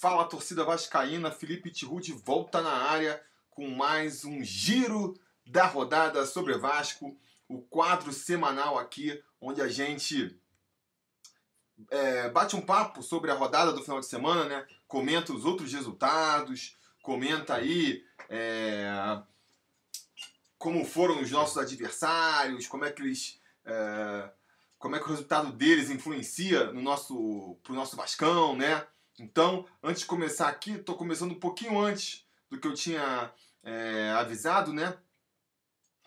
Fala torcida vascaína, Felipe Tirude volta na área com mais um giro da rodada sobre Vasco, o quadro semanal aqui onde a gente é, bate um papo sobre a rodada do final de semana, né? Comenta os outros resultados, comenta aí é, como foram os nossos adversários, como é que eles é, como é que o resultado deles influencia no nosso pro nosso Vascão, né? Então, antes de começar aqui, estou começando um pouquinho antes do que eu tinha é, avisado, né?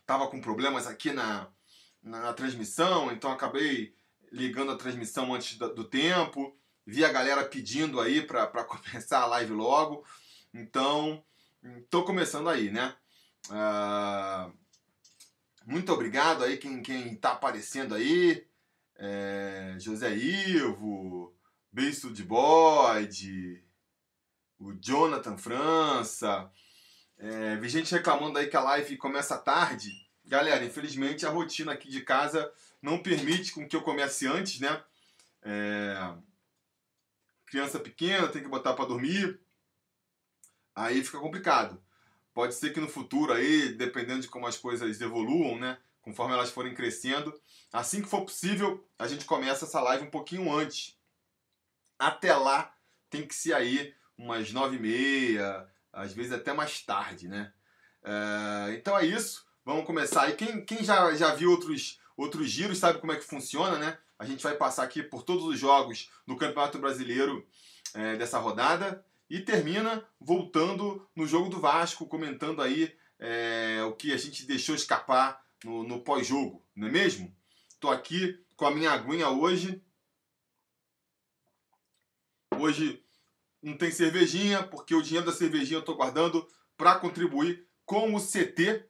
Tava com problemas aqui na, na, transmissão, então acabei ligando a transmissão antes do, do tempo. Vi a galera pedindo aí para começar a live logo. Então, estou começando aí, né? Uh, muito obrigado aí quem, quem tá aparecendo aí. É, José Ivo, De Bode, o Jonathan França. É, vi gente reclamando aí que a live começa tarde. Galera, infelizmente a rotina aqui de casa não permite com que eu comece antes, né? É, criança pequena, tem que botar para dormir. Aí fica complicado. Pode ser que no futuro aí, dependendo de como as coisas evoluam, né? Conforme elas forem crescendo, assim que for possível, a gente começa essa live um pouquinho antes até lá tem que ser aí umas nove e meia, às vezes até mais tarde, né? É, então é isso. Vamos começar. E quem, quem já, já viu outros, outros giros sabe como é que funciona, né? A gente vai passar aqui por todos os jogos do Campeonato Brasileiro é, dessa rodada e termina voltando no jogo do Vasco, comentando aí é, o que a gente deixou escapar no, no pós-jogo, não é mesmo? Estou aqui com a minha aguinha hoje Hoje não tem cervejinha, porque o dinheiro da cervejinha eu estou guardando para contribuir com o CT.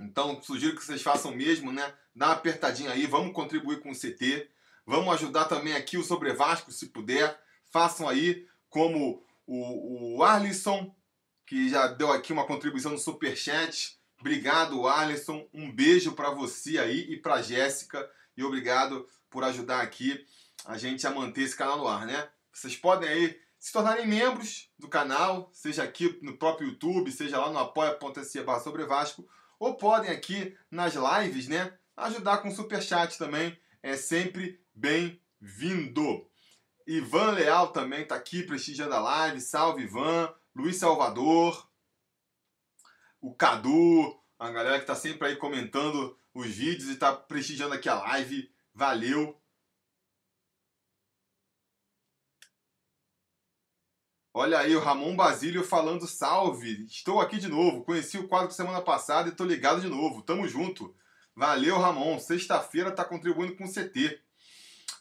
Então, sugiro que vocês façam mesmo, né? Dá uma apertadinha aí, vamos contribuir com o CT. Vamos ajudar também aqui o Sobre Vasco, se puder. Façam aí, como o, o Arlisson, que já deu aqui uma contribuição no Superchat. Obrigado, Arlisson. Um beijo para você aí e para Jéssica. E obrigado por ajudar aqui a gente a manter esse canal no ar, né? Vocês podem aí se tornarem membros do canal, seja aqui no próprio YouTube, seja lá no apoia.se barra sobre Vasco, ou podem aqui nas lives, né, ajudar com super chat também, é sempre bem-vindo. Ivan Leal também está aqui prestigiando a live, salve Ivan, Luiz Salvador, o Cadu, a galera que está sempre aí comentando os vídeos e está prestigiando aqui a live, valeu, Olha aí o Ramon Basílio falando salve. Estou aqui de novo. Conheci o quadro semana passada e estou ligado de novo. Tamo junto. Valeu, Ramon. Sexta-feira tá contribuindo com o CT.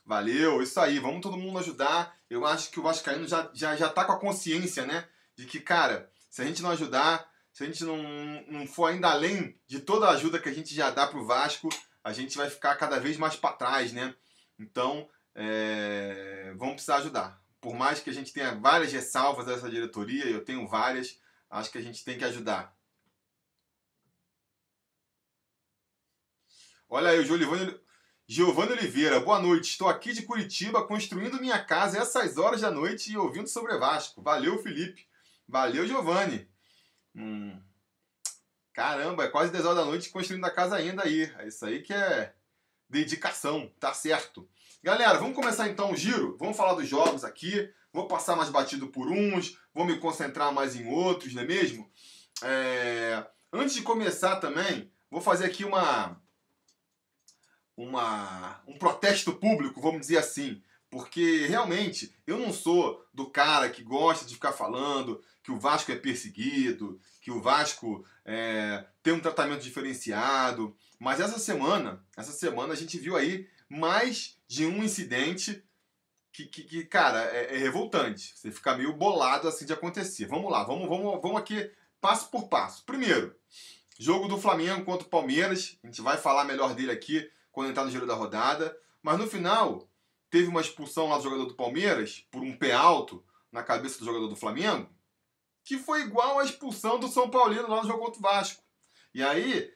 Valeu, isso aí. Vamos todo mundo ajudar. Eu acho que o Vascaíno já, já, já tá com a consciência, né? De que, cara, se a gente não ajudar, se a gente não, não for ainda além de toda a ajuda que a gente já dá pro Vasco, a gente vai ficar cada vez mais para trás, né? Então, é... vamos precisar ajudar por mais que a gente tenha várias ressalvas dessa diretoria, eu tenho várias, acho que a gente tem que ajudar. Olha aí, o Giovanni, Oliveira, boa noite. Estou aqui de Curitiba construindo minha casa essas horas da noite e ouvindo sobre Vasco. Valeu, Felipe. Valeu, Giovanni. Hum. Caramba, é quase 10 horas da noite construindo a casa ainda aí. É isso aí que é dedicação, tá certo. Galera, vamos começar então o giro? Vamos falar dos jogos aqui. Vou passar mais batido por uns, vou me concentrar mais em outros, não é mesmo? É... Antes de começar também, vou fazer aqui uma, uma um protesto público, vamos dizer assim. Porque realmente eu não sou do cara que gosta de ficar falando que o Vasco é perseguido, que o Vasco é, tem um tratamento diferenciado. Mas essa semana, essa semana a gente viu aí mais de um incidente que, que, que cara, é, é, revoltante. Você fica meio bolado assim de acontecer. Vamos lá, vamos, vamos, vamos aqui passo por passo. Primeiro, jogo do Flamengo contra o Palmeiras. A gente vai falar melhor dele aqui quando entrar no giro da rodada. Mas no final, teve uma expulsão lá do jogador do Palmeiras por um pé alto na cabeça do jogador do Flamengo, que foi igual à expulsão do São Paulino lá no jogo contra o Vasco. E aí,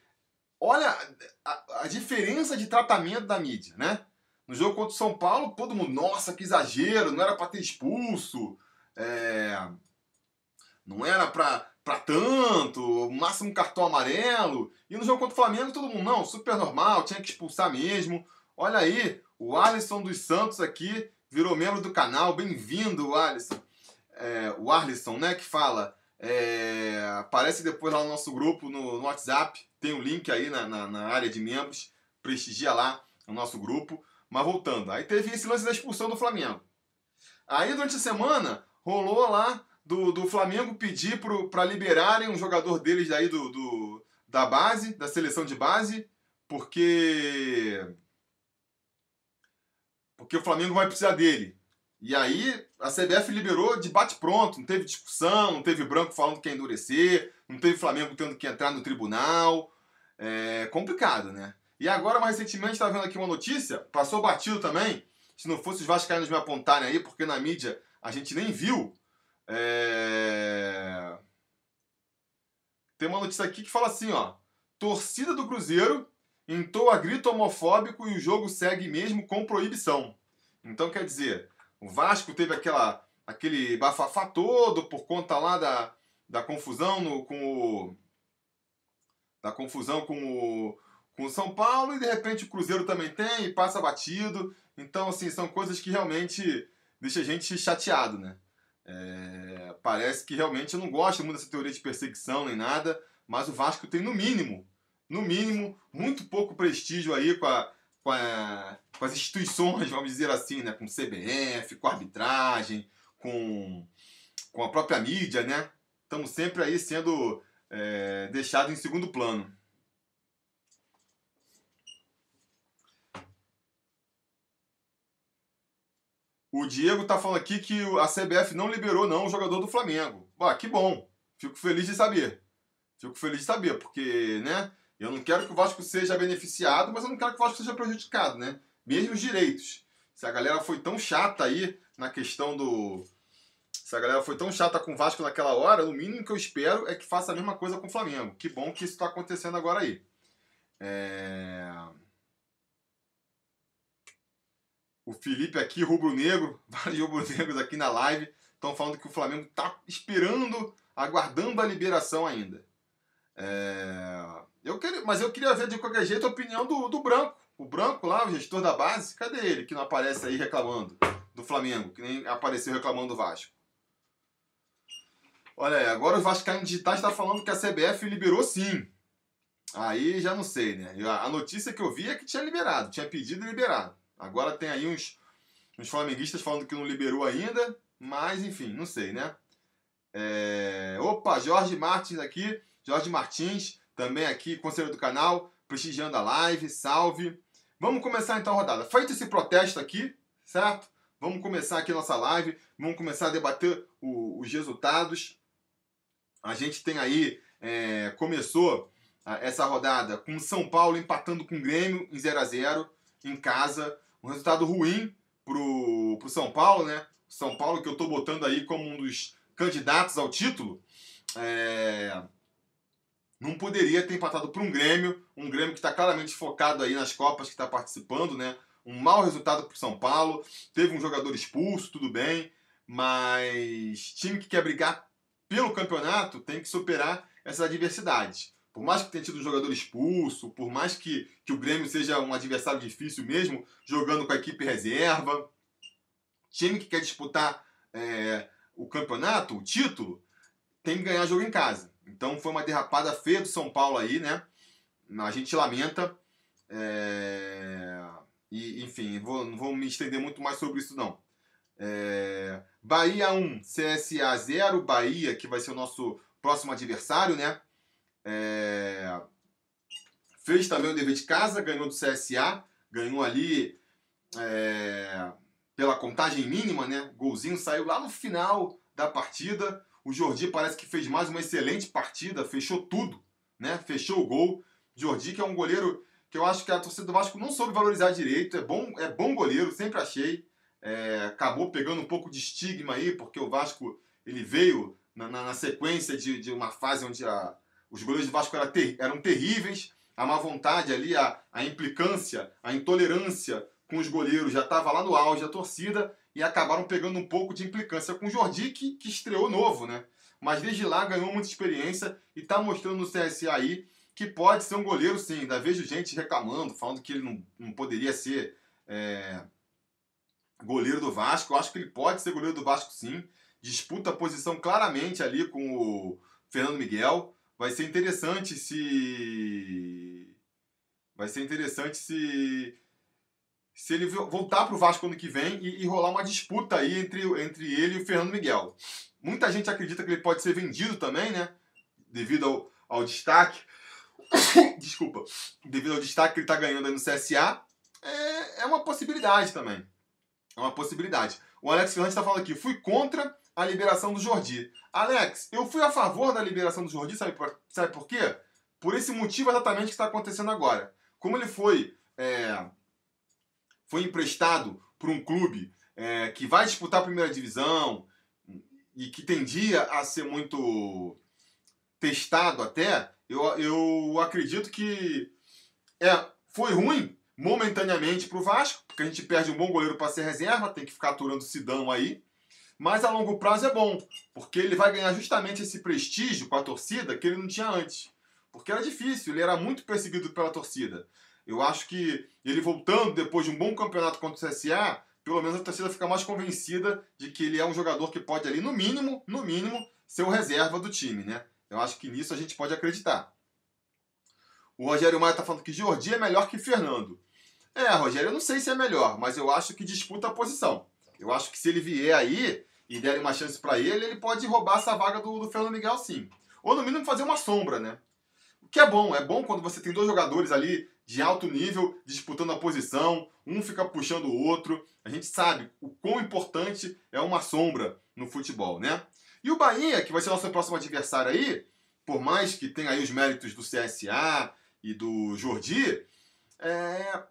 olha a, a diferença de tratamento da mídia, né? No jogo contra o São Paulo, todo mundo, nossa, que exagero, não era para ter expulso. é, não era pra, pra tanto, máximo cartão amarelo. E no jogo contra o Flamengo, todo mundo, não, super normal, tinha que expulsar mesmo. Olha aí, o Alisson dos Santos aqui virou membro do canal. Bem-vindo, Alisson. É, o Arlisson, né, que fala. É, aparece depois lá no nosso grupo no, no WhatsApp. Tem o um link aí na, na, na, área de membros. Prestigia lá o nosso grupo. Mas voltando, aí teve esse lance da expulsão do Flamengo. Aí durante a semana rolou lá do, do Flamengo pedir para liberarem um jogador deles daí do, do, da base, da seleção de base, porque porque o Flamengo vai precisar dele. E aí a CBF liberou de bate pronto, não teve discussão, não teve branco falando que ia endurecer, não teve Flamengo tendo que entrar no tribunal. É complicado, né? E agora, mais recentemente, estava vendo aqui uma notícia, passou batido também, se não fosse os vascaínos me apontarem aí, porque na mídia a gente nem viu. É... Tem uma notícia aqui que fala assim, ó. Torcida do Cruzeiro entoa grito homofóbico e o jogo segue mesmo com proibição. Então, quer dizer, o Vasco teve aquela, aquele bafafá todo por conta lá da, da confusão no, com o... Da confusão com o, com o São Paulo e de repente o Cruzeiro também tem e passa batido. Então, assim, são coisas que realmente deixam a gente chateado, né? É, parece que realmente eu não gosto muito dessa teoria de perseguição nem nada, mas o Vasco tem no mínimo, no mínimo, muito pouco prestígio aí com, a, com, a, com as instituições, vamos dizer assim, né? Com CBF, com arbitragem, com, com a própria mídia, né? Estamos sempre aí sendo é, deixados em segundo plano. O Diego tá falando aqui que a CBF não liberou não o jogador do Flamengo. Ah, que bom. Fico feliz de saber. Fico feliz de saber, porque, né? Eu não quero que o Vasco seja beneficiado, mas eu não quero que o Vasco seja prejudicado, né? Mesmo os direitos. Se a galera foi tão chata aí na questão do. Se a galera foi tão chata com o Vasco naquela hora, o mínimo que eu espero é que faça a mesma coisa com o Flamengo. Que bom que isso está acontecendo agora aí. É... o Felipe aqui, rubro-negro, vários rubro-negros aqui na live, estão falando que o Flamengo está esperando, aguardando a liberação ainda. É... Eu queria, mas eu queria ver de qualquer jeito a opinião do, do Branco. O Branco lá, o gestor da base, cadê ele que não aparece aí reclamando do Flamengo, que nem apareceu reclamando do Vasco? Olha aí, agora o Vascaíno Digitais está falando que a CBF liberou sim. Aí já não sei, né? A notícia que eu vi é que tinha liberado, tinha pedido e liberado. Agora tem aí uns, uns flamenguistas falando que não liberou ainda, mas enfim, não sei, né? É... Opa, Jorge Martins aqui, Jorge Martins, também aqui, conselheiro do canal, prestigiando a live, salve. Vamos começar então a rodada. Feito esse protesto aqui, certo? Vamos começar aqui nossa live, vamos começar a debater o, os resultados. A gente tem aí, é, começou essa rodada com São Paulo empatando com o Grêmio em 0 a 0 em casa um resultado ruim pro, pro São Paulo, né? São Paulo que eu estou botando aí como um dos candidatos ao título, é... não poderia ter empatado para um Grêmio, um Grêmio que está claramente focado aí nas Copas que está participando, né? Um mau resultado para o São Paulo, teve um jogador expulso, tudo bem, mas time que quer brigar pelo campeonato tem que superar essas adversidades. Por mais que tenha tido um jogador expulso, por mais que, que o Grêmio seja um adversário difícil mesmo, jogando com a equipe reserva, time que quer disputar é, o campeonato, o título, tem que ganhar jogo em casa. Então foi uma derrapada feia do São Paulo aí, né? A gente lamenta. É... E, enfim, vou, não vou me estender muito mais sobre isso não. É... Bahia 1, CSA 0. Bahia, que vai ser o nosso próximo adversário, né? É... Fez também o dever de casa, ganhou do CSA, ganhou ali é... pela contagem mínima, né? Golzinho saiu lá no final da partida. O Jordi parece que fez mais uma excelente partida, fechou tudo, né? Fechou o gol. Jordi, que é um goleiro que eu acho que a torcida do Vasco não soube valorizar direito. É bom, é bom goleiro, sempre achei. É, acabou pegando um pouco de estigma aí, porque o Vasco ele veio na, na, na sequência de, de uma fase onde a, os goleiros do Vasco eram, ter, eram terríveis, a má vontade ali, a, a implicância, a intolerância com os goleiros já estava lá no auge, a torcida, e acabaram pegando um pouco de implicância com o Jordi, que, que estreou novo, né? Mas desde lá ganhou muita experiência e está mostrando no CSA aí que pode ser um goleiro sim. Ainda vejo gente reclamando, falando que ele não, não poderia ser é, goleiro do Vasco. Eu acho que ele pode ser goleiro do Vasco sim. Disputa a posição claramente ali com o Fernando Miguel. Vai ser interessante se. Vai ser interessante se se ele voltar para o Vasco ano que vem e, e, rolar uma disputa aí entre, entre ele e o Fernando Miguel. Muita gente acredita que ele pode ser vendido também, né? Devido ao, ao destaque. Desculpa. Devido ao destaque que ele está ganhando aí no CSA. É, é uma possibilidade também. É uma possibilidade. O Alex Fernandes está falando aqui. Fui contra a liberação do Jordi. Alex, eu fui a favor da liberação do Jordi, sabe por, sabe por quê? Por esse motivo exatamente que está acontecendo agora. Como ele foi. É, foi emprestado por um clube é, que vai disputar a primeira divisão e que tendia a ser muito testado até, eu, eu acredito que é, foi ruim momentaneamente para o Vasco, porque a gente perde um bom goleiro para ser reserva, tem que ficar aturando o Sidão aí. Mas a longo prazo é bom, porque ele vai ganhar justamente esse prestígio com a torcida que ele não tinha antes. Porque era difícil, ele era muito perseguido pela torcida. Eu acho que ele voltando depois de um bom campeonato contra o CSA, pelo menos a torcida fica mais convencida de que ele é um jogador que pode ali, no mínimo, no mínimo, ser o reserva do time, né? Eu acho que nisso a gente pode acreditar. O Rogério Maia está falando que Jordi é melhor que Fernando. É, Rogério, eu não sei se é melhor, mas eu acho que disputa a posição. Eu acho que se ele vier aí e der uma chance para ele, ele pode roubar essa vaga do, do Fernando Miguel sim. Ou no mínimo fazer uma sombra, né? O que é bom, é bom quando você tem dois jogadores ali de alto nível disputando a posição, um fica puxando o outro. A gente sabe o quão importante é uma sombra no futebol, né? E o Bahia, que vai ser nosso próximo adversário aí, por mais que tenha aí os méritos do CSA e do Jordi, é...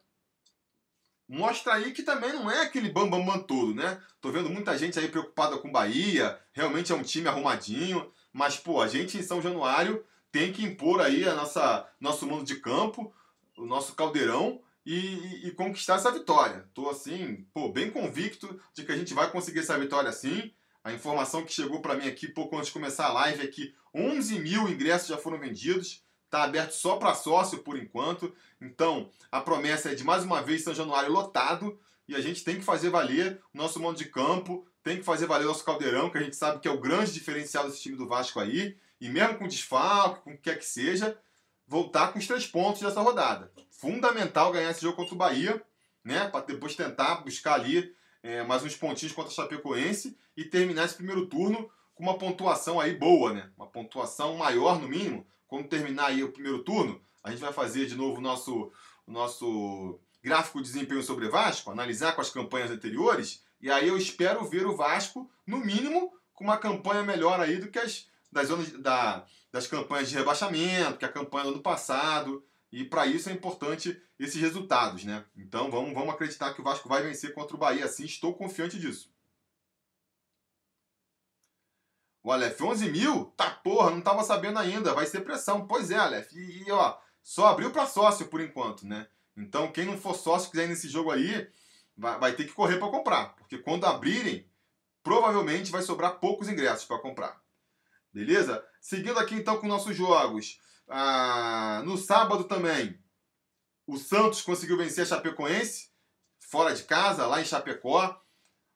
mostra aí que também não é aquele bambam bam, bam todo, né? Tô vendo muita gente aí preocupada com o Bahia, realmente é um time arrumadinho, mas, pô, a gente em São Januário tem que impor aí a nossa nosso mundo de campo, o nosso caldeirão e, e, conquistar essa vitória. Estou assim, pô, bem convicto de que a gente vai conseguir essa vitória sim. A informação que chegou para mim aqui pouco antes de começar a live é que 11 mil ingressos já foram vendidos. Está aberto só para sócio por enquanto. Então, a promessa é de mais uma vez São Januário lotado. E a gente tem que fazer valer o nosso mundo de campo, tem que fazer valer o nosso caldeirão, que a gente sabe que é o grande diferencial desse time do Vasco aí. E mesmo com desfalque, com o que quer que seja, voltar com os três pontos dessa rodada. Fundamental ganhar esse jogo contra o Bahia, né? Para depois tentar buscar ali é, mais uns pontinhos contra o Chapecoense e terminar esse primeiro turno com uma pontuação aí boa, né? Uma pontuação maior no mínimo. Quando terminar aí o primeiro turno, a gente vai fazer de novo o nosso, o nosso gráfico de desempenho sobre Vasco, analisar com as campanhas anteriores, e aí eu espero ver o Vasco, no mínimo, com uma campanha melhor aí do que as das zonas da, das campanhas de rebaixamento, que é a campanha do ano passado. E para isso é importante esses resultados, né? Então vamos, vamos acreditar que o Vasco vai vencer contra o Bahia, assim, estou confiante disso. O Aleph, 11 mil? Tá porra, não tava sabendo ainda, vai ser pressão. Pois é, Aleph, e, e ó, só abriu para sócio por enquanto, né? Então quem não for sócio quiser ir nesse jogo aí, vai, vai ter que correr para comprar, porque quando abrirem, provavelmente vai sobrar poucos ingressos para comprar. Beleza? Seguindo aqui então com nossos jogos. Ah, no sábado também, o Santos conseguiu vencer a Chapecoense, fora de casa, lá em Chapecó.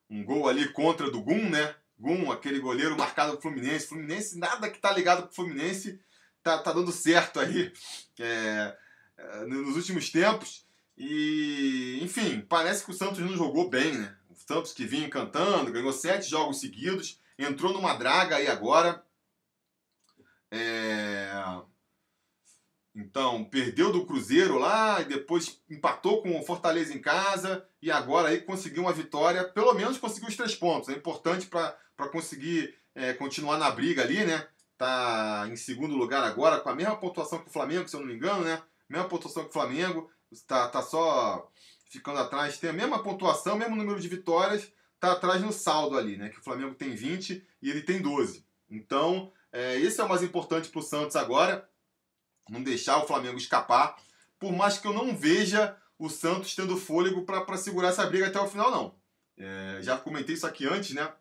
Um gol ali contra do Gum, né? Gum, aquele goleiro marcado pro Fluminense. Fluminense, nada que tá ligado pro Fluminense tá, tá dando certo aí é, é, nos últimos tempos. E, enfim, parece que o Santos não jogou bem, né? O Santos que vinha encantando, ganhou sete jogos seguidos, entrou numa draga aí agora. É... Então, perdeu do Cruzeiro lá e depois empatou com o Fortaleza em casa e agora aí conseguiu uma vitória, pelo menos conseguiu os três pontos. É importante para conseguir é, continuar na briga ali, né? Tá em segundo lugar agora, com a mesma pontuação que o Flamengo, se eu não me engano, né? Mesma pontuação que o Flamengo, tá, tá só ficando atrás, tem a mesma pontuação, mesmo número de vitórias, tá atrás no saldo ali, né? Que o Flamengo tem 20 e ele tem 12. Então, é, esse é o mais importante para o Santos agora, não deixar o Flamengo escapar, por mais que eu não veja o Santos tendo fôlego para segurar essa briga até o final, não. É, já comentei isso aqui antes, né?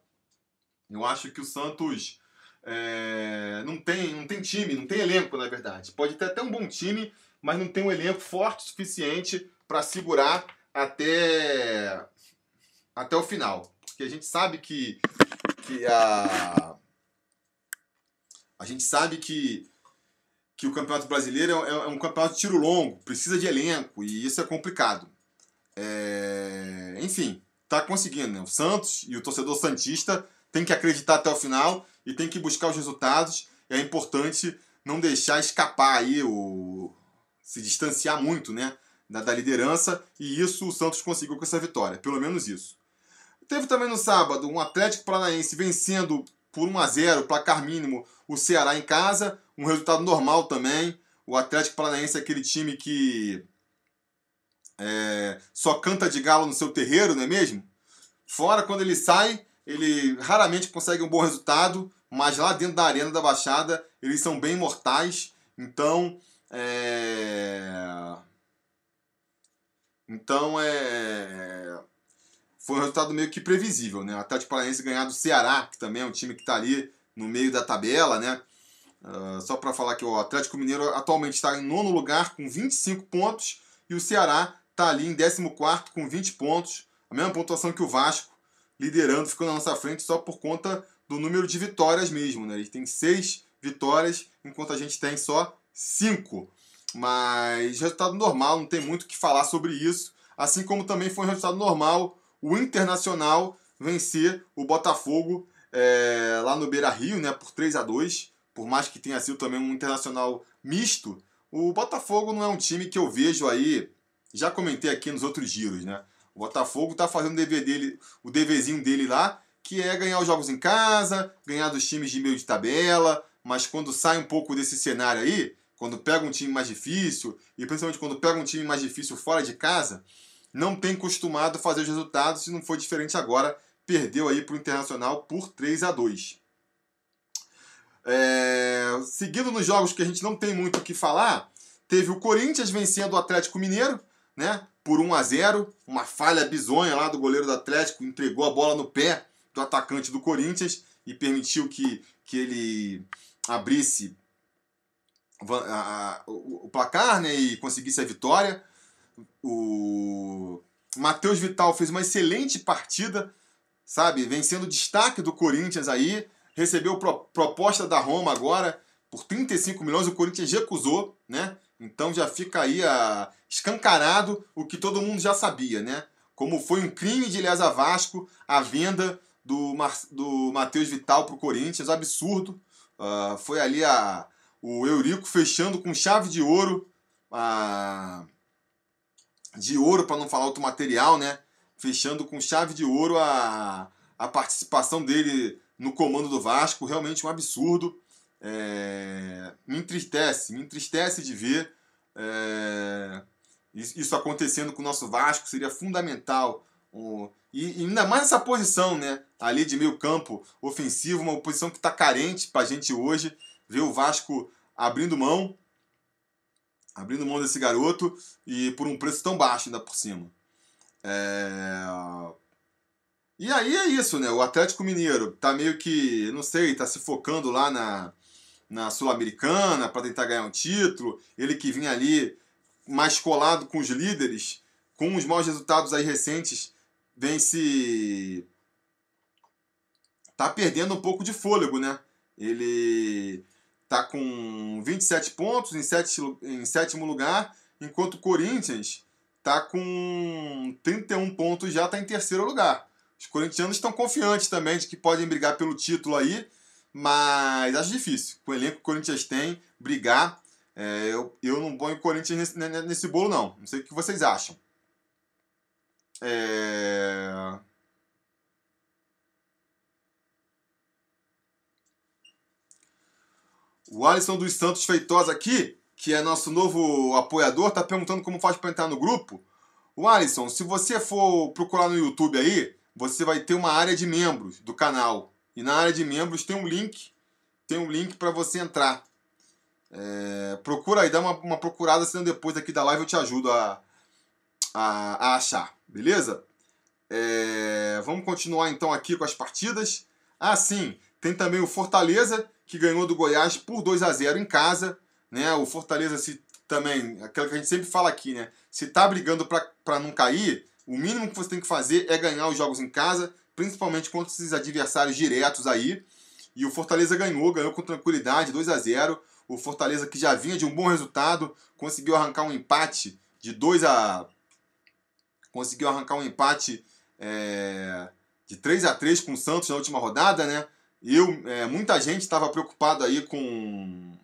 Eu acho que o Santos é, não, tem, não tem time, não tem elenco, na verdade. Pode ter até um bom time, mas não tem um elenco forte o suficiente para segurar até, até o final. Porque a gente sabe que, que a. A gente sabe que, que o Campeonato Brasileiro é, é um campeonato de tiro longo, precisa de elenco, e isso é complicado. É, enfim, tá conseguindo. Né? O Santos e o torcedor Santista tem que acreditar até o final e tem que buscar os resultados. É importante não deixar escapar aí o se distanciar muito, né, da, da liderança e isso o Santos conseguiu com essa vitória, pelo menos isso. Teve também no sábado um Atlético Paranaense vencendo por 1 a 0, placar mínimo, o Ceará em casa, um resultado normal também. O Atlético Paranaense é aquele time que é, só canta de galo no seu terreiro, não é mesmo? Fora, quando ele sai, ele raramente consegue um bom resultado, mas lá dentro da arena da Baixada eles são bem mortais. Então, é... então é foi um resultado meio que previsível, né? O Atlético Paranaense ganhar do Ceará, que também é um time que está ali no meio da tabela, né? Uh, só para falar que o Atlético Mineiro atualmente está em nono lugar com 25 pontos e o Ceará está ali em 14 com 20 pontos, a mesma pontuação que o Vasco, liderando, ficando na nossa frente só por conta do número de vitórias mesmo. Né? Ele tem seis vitórias, enquanto a gente tem só cinco. Mas resultado normal, não tem muito o que falar sobre isso. Assim como também foi um resultado normal o Internacional vencer o Botafogo é, lá no Beira Rio, né, por 3 a 2 Por mais que tenha sido também um internacional misto, o Botafogo não é um time que eu vejo aí. Já comentei aqui nos outros giros, né? O Botafogo tá fazendo o dever dele, o deverzinho dele lá, que é ganhar os jogos em casa, ganhar dos times de meio de tabela, mas quando sai um pouco desse cenário aí, quando pega um time mais difícil, e principalmente quando pega um time mais difícil fora de casa, não tem costumado fazer os resultados, e não foi diferente agora, perdeu aí para o Internacional por 3 a 2 é... Seguindo nos jogos que a gente não tem muito o que falar, teve o Corinthians vencendo o Atlético Mineiro, né? Por 1 a 0 uma falha bizonha lá do goleiro do Atlético, entregou a bola no pé do atacante do Corinthians e permitiu que, que ele abrisse a, a, o, o, placar né, e conseguisse a vitória. O Matheus Vital fez uma excelente partida, sabe? Vencendo o destaque do Corinthians aí. Recebeu pro, proposta da Roma agora por 35 milhões. O Corinthians recusou, né? Então já fica aí a, escancarado o que todo mundo já sabia, né? Como foi um crime de Lesa Vasco a venda do, Mar, do Matheus Vital para o Corinthians, absurdo. Uh, foi ali a, o Eurico fechando com chave de ouro, a, de ouro para não falar outro material, né? Fechando com chave de ouro a, a participação dele no comando do Vasco, realmente um absurdo. É, me entristece, me entristece de ver é, isso acontecendo com o nosso Vasco, seria fundamental. E, e, ainda mais essa posição, né? Ali de meio campo ofensivo, uma posição que está carente para a gente hoje. Ver o Vasco abrindo mão, abrindo mão desse garoto e por um preço tão baixo ainda por cima. É... E aí é isso, né? O Atlético Mineiro tá meio que, não sei, tá se focando lá na, na Sul-Americana para tentar ganhar um título. Ele que vinha ali mais colado com os líderes, com os maus resultados aí recentes, vem se. tá perdendo um pouco de fôlego, né? Ele tá com 27 pontos em, sete, em sétimo lugar, enquanto o Corinthians tá com 31 pontos já tá em terceiro lugar. Os corintianos estão confiantes também de que podem brigar pelo título aí, mas acho difícil. Com o elenco que o Corinthians tem, brigar. É, eu, eu não ponho o Corinthians nesse, nesse bolo, não. Não sei o que vocês acham. É... O Alisson dos Santos Feitosa aqui, que é nosso novo apoiador, está perguntando como faz para entrar no grupo. O Alisson, se você for procurar no YouTube aí, você vai ter uma área de membros do canal. E na área de membros tem um link, tem um link para você entrar. É, procura aí, dá uma, uma procurada, senão depois aqui da live eu te ajudo a, a, a achar, beleza? É, vamos continuar então aqui com as partidas. Ah, sim, tem também o Fortaleza, que ganhou do Goiás por 2 a 0 em casa. Né? O Fortaleza se também, aquilo que a gente sempre fala aqui, né? Se tá brigando para não cair, o mínimo que você tem que fazer é ganhar os jogos em casa, principalmente contra esses adversários diretos aí. E o Fortaleza ganhou, ganhou com tranquilidade, 2 a 0 O Fortaleza que já vinha de um bom resultado, conseguiu arrancar um empate de 2 a conseguiu arrancar um empate é, de 3 a 3 com o Santos na última rodada, né? Eu, é, muita gente estava preocupado aí com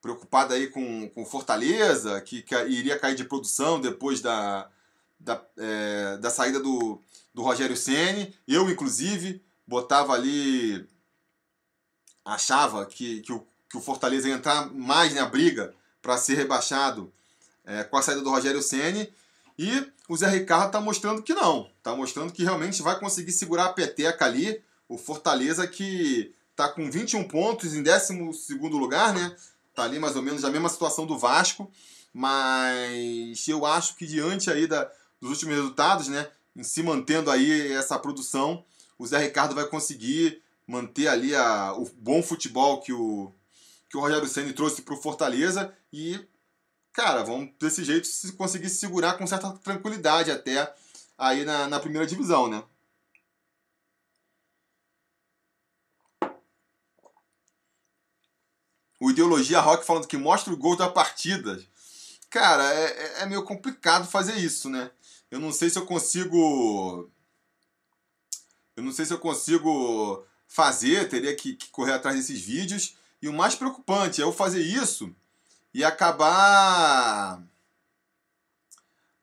preocupado aí com, com Fortaleza, que, que iria cair de produção depois da, da, é, da saída do, do Rogério Ceni. Eu, inclusive, botava ali. achava que, que, o, que o Fortaleza ia entrar mais na briga para ser rebaixado é, com a saída do Rogério Ceni. E o Zé Ricardo está mostrando que não. Está mostrando que realmente vai conseguir segurar a peteca ali. O Fortaleza que está com 21 pontos em 12 lugar, né? Está ali mais ou menos a mesma situação do Vasco. Mas eu acho que diante aí da, dos últimos resultados, né? Em se mantendo aí essa produção, o Zé Ricardo vai conseguir manter ali a, o bom futebol que o, que o Rogério Ceni trouxe para o Fortaleza e cara, vamos desse jeito se conseguir se segurar com certa tranquilidade até aí na, na primeira divisão, né? O Ideologia Rock falando que mostra o gol da partida. Cara, é, é, é meio complicado fazer isso, né? Eu não sei se eu consigo. Eu não sei se eu consigo fazer, teria que, que correr atrás desses vídeos. E o mais preocupante é eu fazer isso e acabar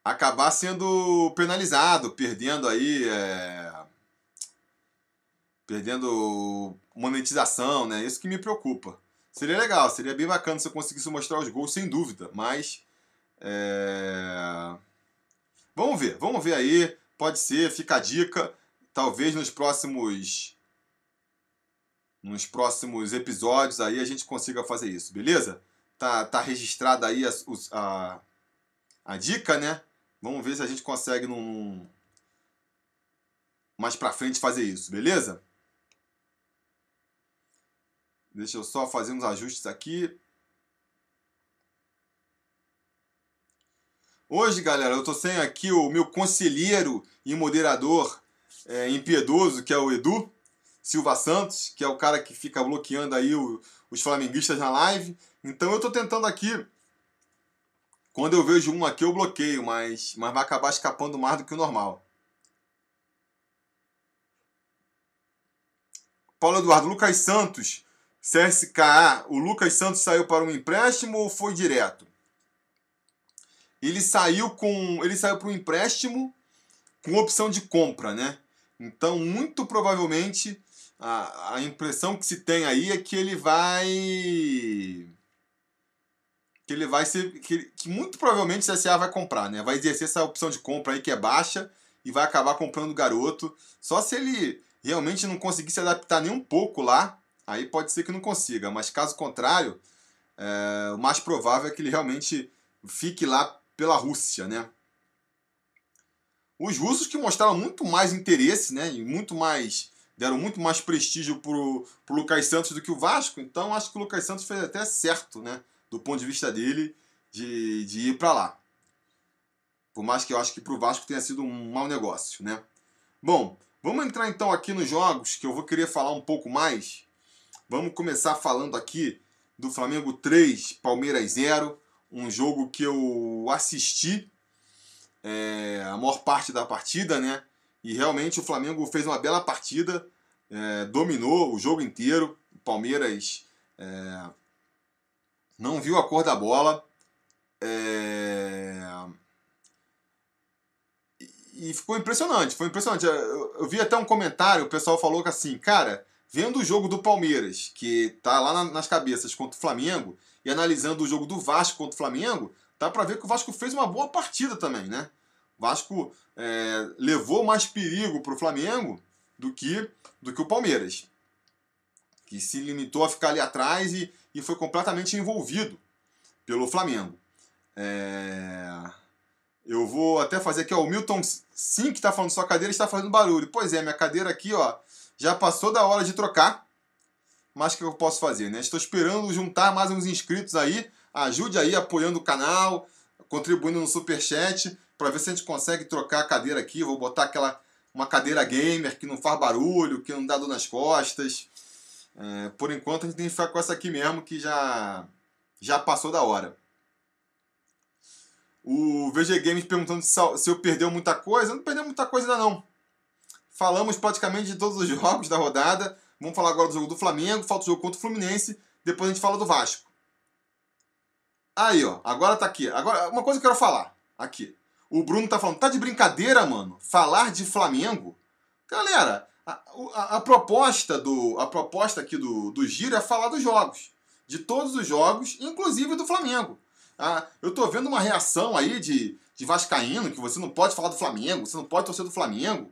acabar sendo penalizado, perdendo aí é, perdendo monetização, né? Isso que me preocupa. Seria legal, seria bem bacana se eu conseguisse mostrar os gols, sem dúvida, mas é... vamos ver, vamos ver aí, pode ser, fica a dica, talvez nos próximos nos próximos episódios aí a gente consiga fazer isso, beleza? tá, tá registrada aí a, a, a dica, né? Vamos ver se a gente consegue num, mais pra frente fazer isso, beleza? Deixa eu só fazer uns ajustes aqui. Hoje, galera, eu tô sem aqui o meu conselheiro e moderador é, impiedoso, que é o Edu Silva Santos, que é o cara que fica bloqueando aí o, os flamenguistas na live. Então eu estou tentando aqui. Quando eu vejo um aqui, eu bloqueio, mas, mas vai acabar escapando mais do que o normal. Paulo Eduardo, Lucas Santos, CSKA. O Lucas Santos saiu para um empréstimo ou foi direto? Ele saiu com. Ele saiu para um empréstimo com opção de compra, né? Então, muito provavelmente, a, a impressão que se tem aí é que ele vai que ele vai ser. Que, que muito provavelmente o CSA vai comprar, né? Vai exercer essa opção de compra aí que é baixa e vai acabar comprando o garoto. Só se ele realmente não conseguir se adaptar nem um pouco lá, aí pode ser que não consiga. Mas caso contrário, é, o mais provável é que ele realmente fique lá pela Rússia, né? Os russos que mostraram muito mais interesse, né? E muito mais. deram muito mais prestígio pro, pro Lucas Santos do que o Vasco. Então acho que o Lucas Santos fez até certo, né? do ponto de vista dele, de, de ir para lá. Por mais que eu acho que para o Vasco tenha sido um mau negócio, né? Bom, vamos entrar então aqui nos jogos que eu vou querer falar um pouco mais. Vamos começar falando aqui do Flamengo 3, Palmeiras 0. Um jogo que eu assisti é, a maior parte da partida, né? E realmente o Flamengo fez uma bela partida, é, dominou o jogo inteiro. O Palmeiras é, não viu a cor da bola. É... E ficou impressionante, foi impressionante. Eu, eu, vi até um comentário, o pessoal falou que assim, cara, vendo o jogo do Palmeiras, que tá lá na, nas cabeças contra o Flamengo, e analisando o jogo do Vasco contra o Flamengo, dá para ver que o Vasco fez uma boa partida também, né? O Vasco é, levou mais perigo para o Flamengo do que, do que o Palmeiras, que se limitou a ficar ali atrás e, e foi completamente envolvido pelo Flamengo. É... Eu vou até fazer aqui, ó, o Milton Sim que está falando sua cadeira está fazendo barulho. Pois é, minha cadeira aqui, ó, já passou da hora de trocar. Mas o que eu posso fazer, né? Estou esperando juntar mais uns inscritos aí. Ajude aí apoiando o canal, contribuindo no super chat para ver se a gente consegue trocar a cadeira aqui. Vou botar aquela uma cadeira gamer que não faz barulho, que não dá dor nas costas. É, por enquanto a gente tem que ficar com essa aqui mesmo que já já passou da hora. O VG Games perguntando se eu perdeu muita coisa. Eu não perdeu muita coisa ainda não. Falamos praticamente de todos os jogos da rodada. Vamos falar agora do jogo do Flamengo. Falta o jogo contra o Fluminense. Depois a gente fala do Vasco. Aí, ó. Agora tá aqui. Agora, uma coisa que eu quero falar. Aqui. O Bruno tá falando, tá de brincadeira, mano? Falar de Flamengo? Galera, a, a, a proposta do a proposta aqui do, do Giro é falar dos jogos. De todos os jogos, inclusive do Flamengo. Ah, eu tô vendo uma reação aí de, de Vascaíno, que você não pode falar do Flamengo, você não pode torcer do Flamengo,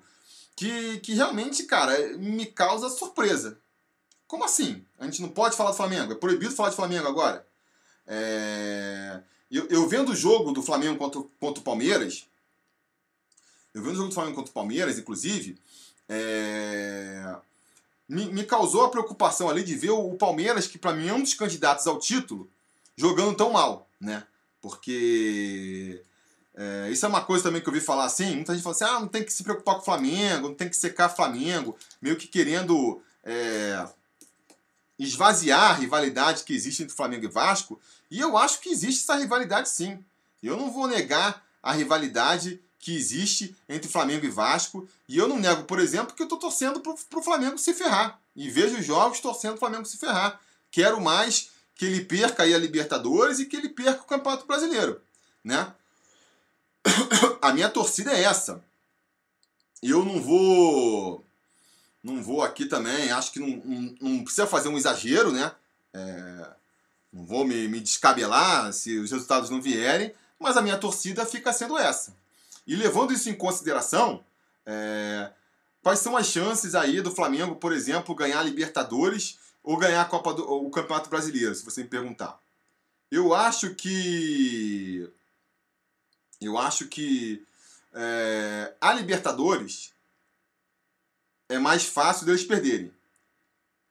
que, que realmente, cara, me causa surpresa. Como assim? A gente não pode falar do Flamengo? É proibido falar de Flamengo agora? É... Eu, eu vendo o jogo do Flamengo contra, contra o Palmeiras, eu vendo o jogo do Flamengo contra o Palmeiras, inclusive, é... me, me causou a preocupação ali de ver o, o Palmeiras, que para mim é um dos candidatos ao título, jogando tão mal né? Porque é, isso é uma coisa também que eu ouvi falar assim, muita gente fala assim, ah, não tem que se preocupar com o Flamengo, não tem que secar Flamengo, meio que querendo é, esvaziar a rivalidade que existe entre Flamengo e Vasco, e eu acho que existe essa rivalidade sim. Eu não vou negar a rivalidade que existe entre Flamengo e Vasco, e eu não nego, por exemplo, que eu estou torcendo para o Flamengo se ferrar, e vejo os jogos torcendo o Flamengo se ferrar. Quero mais que ele perca aí a Libertadores e que ele perca o Campeonato Brasileiro, né? A minha torcida é essa. Eu não vou não vou aqui também, acho que não, não, não precisa fazer um exagero, né? É, não vou me, me descabelar se os resultados não vierem, mas a minha torcida fica sendo essa. E levando isso em consideração, é, quais são as chances aí do Flamengo, por exemplo, ganhar a Libertadores ou ganhar a Copa do, o Campeonato Brasileiro, se você me perguntar. Eu acho que eu acho que é, a Libertadores é mais fácil deles perderem.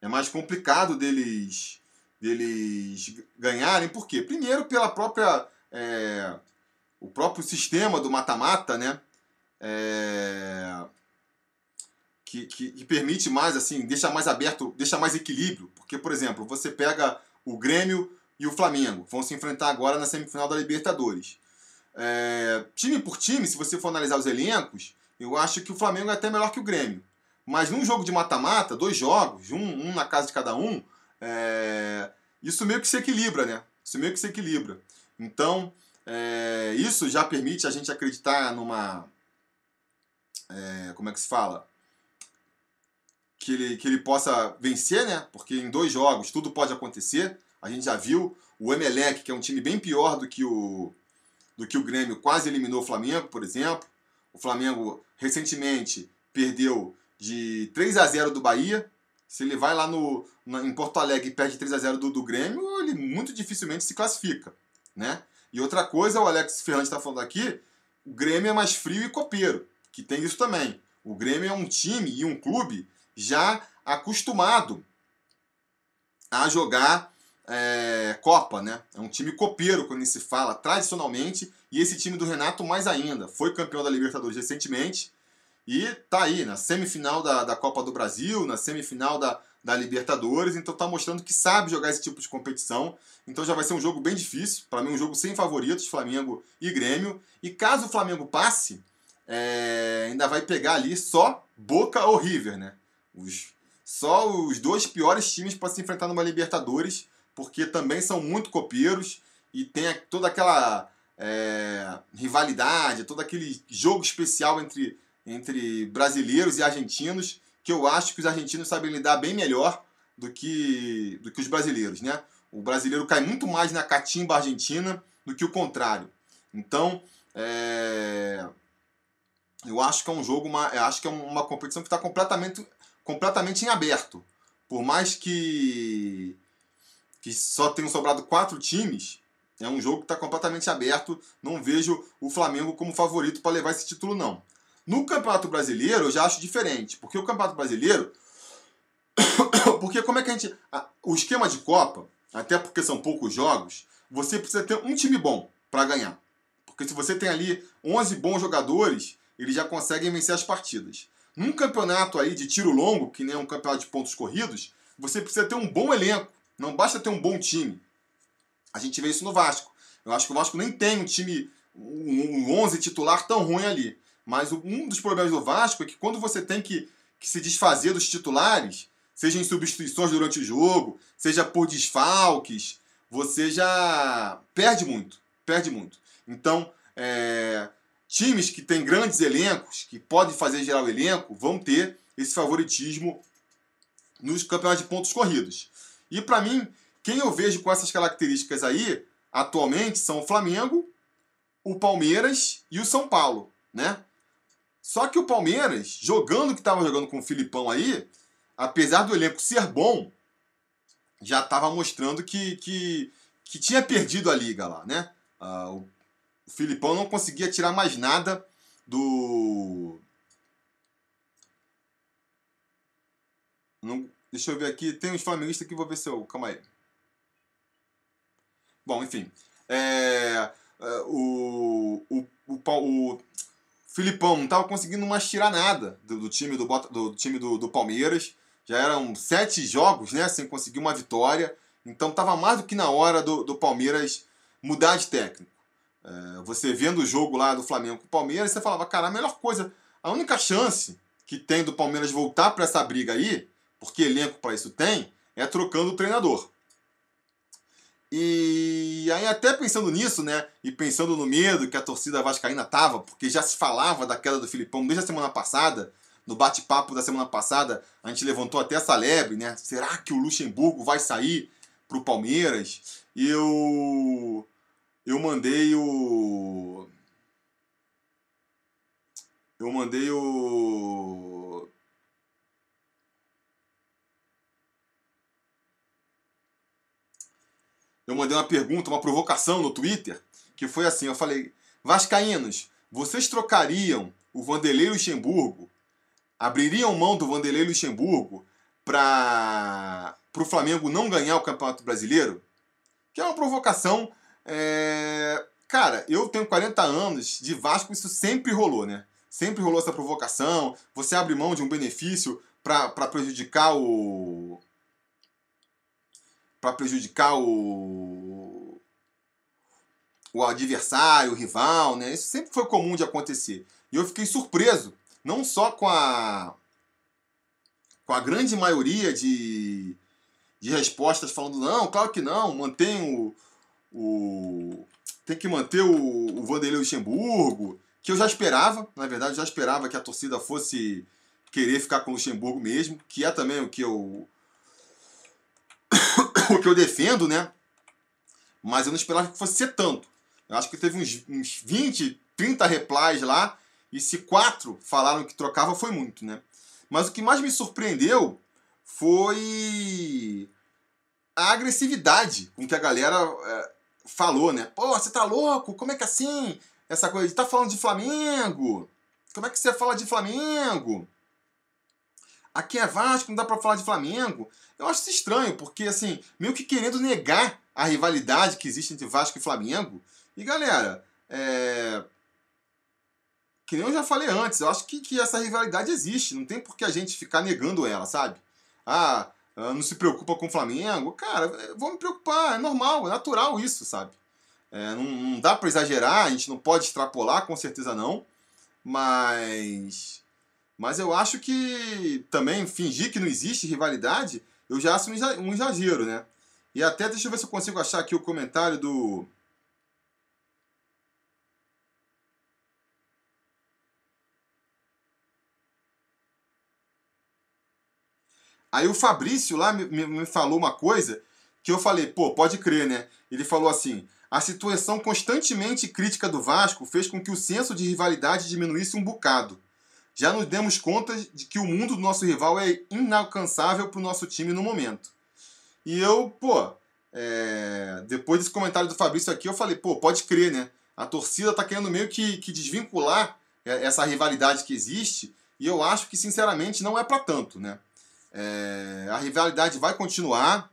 É mais complicado deles deles ganharem, por quê? Primeiro pela própria é, o próprio sistema do mata-mata, né? É, que, que, que, permite mais, assim, deixa mais aberto, deixa mais equilíbrio. Porque, por exemplo, você pega o Grêmio e o Flamengo, vão se enfrentar agora na semifinal da Libertadores. É, time por time, se você for analisar os elencos, eu acho que o Flamengo é até melhor que o Grêmio. Mas num jogo de mata-mata, dois jogos, um, um, na casa de cada um, é, isso meio que se equilibra, né? Isso meio que se equilibra. Então, é, isso já permite a gente acreditar numa. É, como é que se fala? que ele, que ele possa vencer, né? Porque em dois jogos tudo pode acontecer. A gente já viu o Emelec, que é um time bem pior do que o, do que o Grêmio, quase eliminou o Flamengo, por exemplo. O Flamengo recentemente perdeu de 3 a 0 do Bahia. Se ele vai lá no, na, em Porto Alegre e perde 3 a 0 do, do Grêmio, ele muito dificilmente se classifica, né? E outra coisa, o Alex Fernandes está falando aqui, o Grêmio é mais frio e copeiro, que tem isso também. O Grêmio é um time e um clube já acostumado a jogar é, Copa, né? É um time copeiro, quando se fala, tradicionalmente, e esse time do Renato mais ainda. Foi campeão da Libertadores recentemente e tá aí na semifinal da, da Copa do Brasil, na semifinal da, da Libertadores, então tá mostrando que sabe jogar esse tipo de competição. Então já vai ser um jogo bem difícil, para mim um jogo sem favoritos, Flamengo e Grêmio. E caso o Flamengo passe, é, ainda vai pegar ali só Boca ou River, né? Os, só os dois piores times para se enfrentar numa Libertadores, porque também são muito copeiros e tem toda aquela é, rivalidade, todo aquele jogo especial entre, entre brasileiros e argentinos, que eu acho que os argentinos sabem lidar bem melhor do que, do que os brasileiros, né? O brasileiro cai muito mais na catimba argentina do que o contrário. Então, é, eu acho que é um jogo, uma, acho que é uma competição que está completamente completamente em aberto. Por mais que, que só tenham sobrado quatro times, É um jogo que está completamente aberto. Não vejo o Flamengo como favorito para levar esse título, não. No Campeonato Brasileiro, eu já acho diferente. Porque o Campeonato Brasileiro. porque como é que a gente. O esquema de Copa, até porque são poucos jogos, você precisa ter um time bom para ganhar. Porque se você tem ali 11 bons jogadores, eles já conseguem vencer as partidas. Num campeonato aí de tiro longo, que nem um campeonato de pontos corridos, você precisa ter um bom elenco. Não basta ter um bom time. A gente vê isso no Vasco. Eu acho que o Vasco nem tem um time, um 11 titular tão ruim ali. Mas um dos problemas do Vasco é que quando você tem que, que se desfazer dos titulares, seja em substituições durante o jogo, seja por desfalques, você já perde muito. Perde muito. Então, é, times que têm grandes elencos, que podem fazer gerar o elenco, vão ter esse favoritismo nos campeonatos de pontos corridos. E para mim, quem eu vejo com essas características aí, atualmente, são o Flamengo, o Palmeiras e o São Paulo, né? Só que o Palmeiras, jogando o que estava jogando com o Filipão aí, apesar do elenco ser bom, já estava mostrando que, que, que tinha perdido a liga lá, né? Ah, o, o Filipão não conseguia tirar mais nada do. Não, deixa eu ver aqui, tem uns flamenguistas que vou ver se eu. Calma aí. Bom, enfim. É, é o, o, o, o Filipão não estava conseguindo mais tirar nada do, do time, do, do, time do, do, Palmeiras. Já eram sete jogos né, sem conseguir uma vitória. Então estava mais do que na hora do, do Palmeiras mudar de técnico. É, você vendo o jogo lá do Flamengo com o Palmeiras, você falava, cara, a melhor coisa, a única chance que tem do Palmeiras voltar para essa briga aí, porque elenco para isso tem, é trocando o treinador. E aí até pensando nisso, né, e pensando no medo que a torcida vascaína tava, porque já se falava da queda do Filipão desde a semana passada, no bate-papo da semana passada, a gente levantou até essa lebre, né? Será que o Luxemburgo vai sair para o Palmeiras? E eu eu mandei o eu mandei o eu mandei uma pergunta, uma provocação no Twitter, que foi assim, eu falei, Vascaínos, vocês trocariam o Vanderlei Luxemburgo, abririam mão do Vanderlei Luxemburgo para o Flamengo não ganhar o Campeonato Brasileiro? Que é uma provocação. É... Cara, eu tenho 40 anos de Vasco, isso sempre rolou, né? Sempre rolou essa provocação. Você abre mão de um benefício para prejudicar o, para prejudicar o, o adversário, o rival, né? Isso sempre foi comum de acontecer. E eu fiquei surpreso, não só com a com a grande maioria de, de respostas falando não, claro que não, mantém o, o tem que manter o, o Vanderlei Luxemburgo, que eu já esperava, na verdade, já esperava que a torcida fosse querer ficar com o Luxemburgo mesmo, que é também o que eu o que eu defendo, né? Mas eu não esperava que fosse ser tanto. Eu acho que teve uns, uns 20, 30 replies lá, e se quatro falaram que trocava, foi muito, né? Mas o que mais me surpreendeu foi a agressividade com que a galera é, falou, né? Pô, você tá louco? Como é que é assim? Essa coisa de tá falando de Flamengo? Como é que você fala de Flamengo? Aqui é Vasco, não dá pra falar de Flamengo. Eu acho isso estranho, porque assim, meio que querendo negar a rivalidade que existe entre Vasco e Flamengo. E galera, é. Que nem eu já falei antes, eu acho que, que essa rivalidade existe, não tem por que a gente ficar negando ela, sabe? Ah, ah não se preocupa com o Flamengo. Cara, vou me preocupar, é normal, é natural isso, sabe? É, não, não dá para exagerar, a gente não pode extrapolar, com certeza não, mas. Mas eu acho que também fingir que não existe rivalidade eu já acho um exagero, né? E até, deixa eu ver se eu consigo achar aqui o comentário do. Aí o Fabrício lá me, me, falou uma coisa que eu falei, pô, pode crer, né? Ele falou assim: a situação constantemente crítica do Vasco fez com que o senso de rivalidade diminuísse um bocado já nos demos conta de que o mundo do nosso rival é inalcançável para o nosso time no momento. E eu, pô, é, depois desse comentário do Fabrício aqui, eu falei, pô, pode crer, né? A torcida tá querendo meio que, que desvincular essa rivalidade que existe, e eu acho que, sinceramente, não é para tanto, né? É, a rivalidade vai continuar.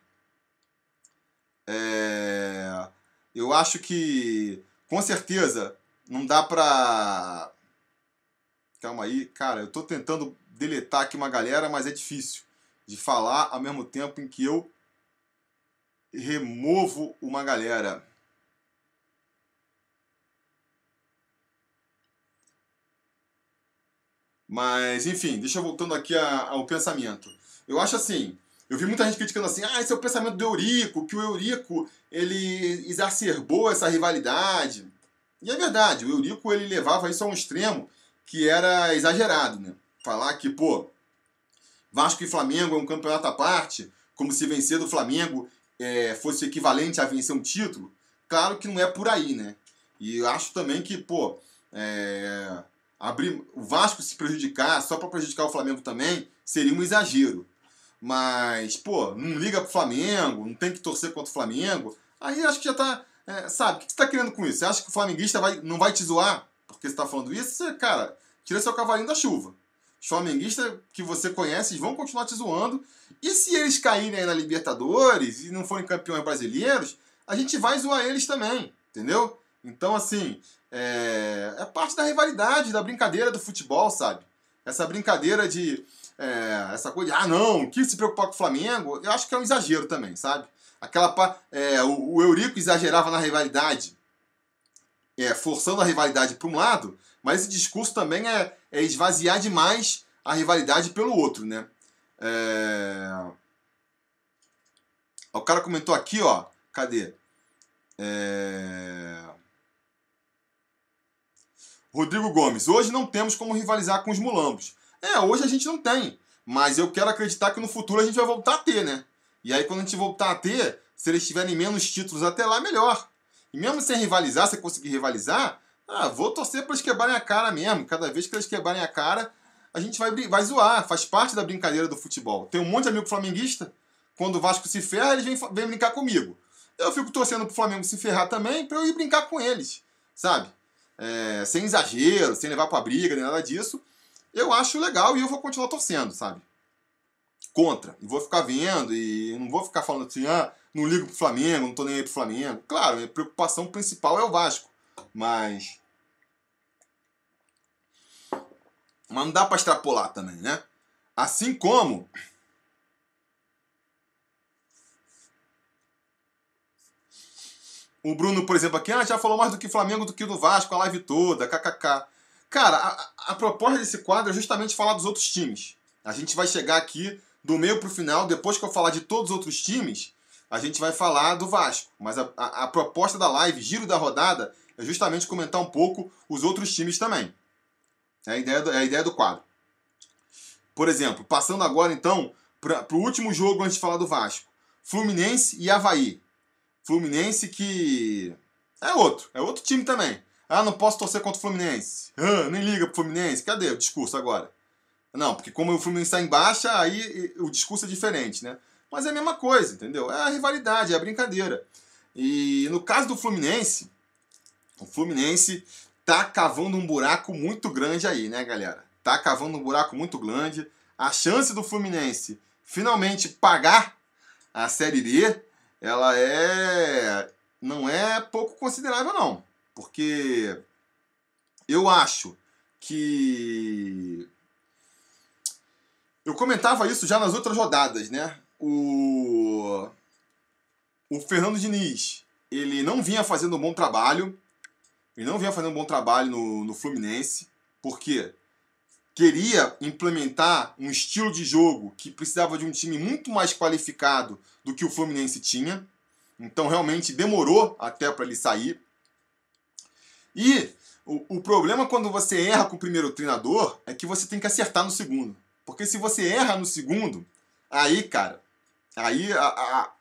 É, eu acho que, com certeza, não dá pra. Calma aí, cara, eu tô tentando deletar aqui uma galera, mas é difícil de falar ao mesmo tempo em que eu removo uma galera. Mas, enfim, deixa eu voltando aqui ao pensamento. Eu acho assim, eu vi muita gente criticando assim, ah, esse é o pensamento do Eurico, que o Eurico, ele exacerbou essa rivalidade. E é verdade, o Eurico, ele levava isso a um extremo que era exagerado, né? Falar que, pô, Vasco e Flamengo é um campeonato à parte, como se vencer do Flamengo é, fosse equivalente a vencer um título. Claro que não é por aí, né? E acho também que, pô, é, abrir o Vasco se prejudicar só para prejudicar o Flamengo também seria um exagero. Mas, pô, não liga pro Flamengo, não tem que torcer contra o Flamengo. Aí acho que já tá. É, sabe, o que você tá querendo com isso? Você acha que o flamenguista vai, não vai te zoar porque você tá falando isso? Você, cara, tira seu cavalinho da chuva. Os flamenguistas que você conhece vão continuar te zoando. E se eles caírem aí na Libertadores e não forem campeões brasileiros, a gente vai zoar eles também, entendeu? Então, assim, é, é parte da rivalidade, da brincadeira do futebol, sabe? Essa brincadeira de é, essa coisa de, ah, não, que se preocupar com o Flamengo, eu acho que é um exagero também, sabe? Aquela é, o, o, Eurico exagerava na rivalidade, é, forçando a rivalidade para um lado, mas esse discurso também é, é, esvaziar demais a rivalidade pelo outro, né? É... O cara comentou aqui, ó, cadê? É... Rodrigo Gomes, hoje não temos como rivalizar com os mulambos. É, hoje a gente não tem. Mas eu quero acreditar que no futuro a gente vai voltar a ter, né? E aí quando a gente voltar a ter, se eles tiverem menos títulos até lá, melhor. E mesmo sem rivalizar, se conseguir rivalizar, ah, vou torcer para eles quebrarem a cara mesmo. Cada vez que eles quebrarem a cara, a gente vai, vai zoar. Faz parte da brincadeira do futebol. Tem um monte de amigo flamenguista. Quando o Vasco se ferra, eles vêm, vêm brincar comigo. Eu fico torcendo pro Flamengo se ferrar também para eu ir brincar com eles, sabe? É, sem exagero, sem levar pra briga, nem nada disso eu acho legal e eu vou continuar torcendo, sabe? Contra. E vou ficar vendo e não vou ficar falando assim, ah, não ligo pro Flamengo, não tô nem aí pro Flamengo. Claro, minha preocupação principal é o Vasco. Mas. Mas não dá pra extrapolar também, né? Assim como. O Bruno, por exemplo, aqui, ah, já falou mais do que Flamengo do que do Vasco, a live toda, kkk. Cara, a, a proposta desse quadro é justamente falar dos outros times. A gente vai chegar aqui do meio pro final, depois que eu falar de todos os outros times, a gente vai falar do Vasco. Mas a, a, a, proposta da live, giro da rodada, é justamente comentar um pouco os outros times também. É a ideia do, é a ideia do quadro. Por exemplo, passando agora então para o último jogo antes de falar do Vasco: Fluminense e Havaí. Fluminense que é outro, é outro time também. Ah, não posso torcer contra o Fluminense. Ah, nem liga pro Fluminense. Cadê o discurso agora? Não, porque como o Fluminense está em baixa, aí o discurso é diferente, né? Mas é a mesma coisa, entendeu? É a rivalidade, é a brincadeira. E no caso do Fluminense, o Fluminense tá cavando um buraco muito grande aí, né, galera? Tá cavando um buraco muito grande. A chance do Fluminense finalmente pagar a Série D, ela é não é pouco considerável não. Porque eu acho que. Eu comentava isso já nas outras rodadas, né? O, o Fernando Diniz, ele não vinha fazendo um bom trabalho. Ele não vinha fazendo um bom trabalho no, no Fluminense. Porque queria implementar um estilo de jogo que precisava de um time muito mais qualificado do que o Fluminense tinha. Então realmente demorou até para ele sair. E o, o problema quando você erra com o primeiro treinador é que você tem que acertar no segundo. Porque se você erra no segundo, aí, cara, aí a, a,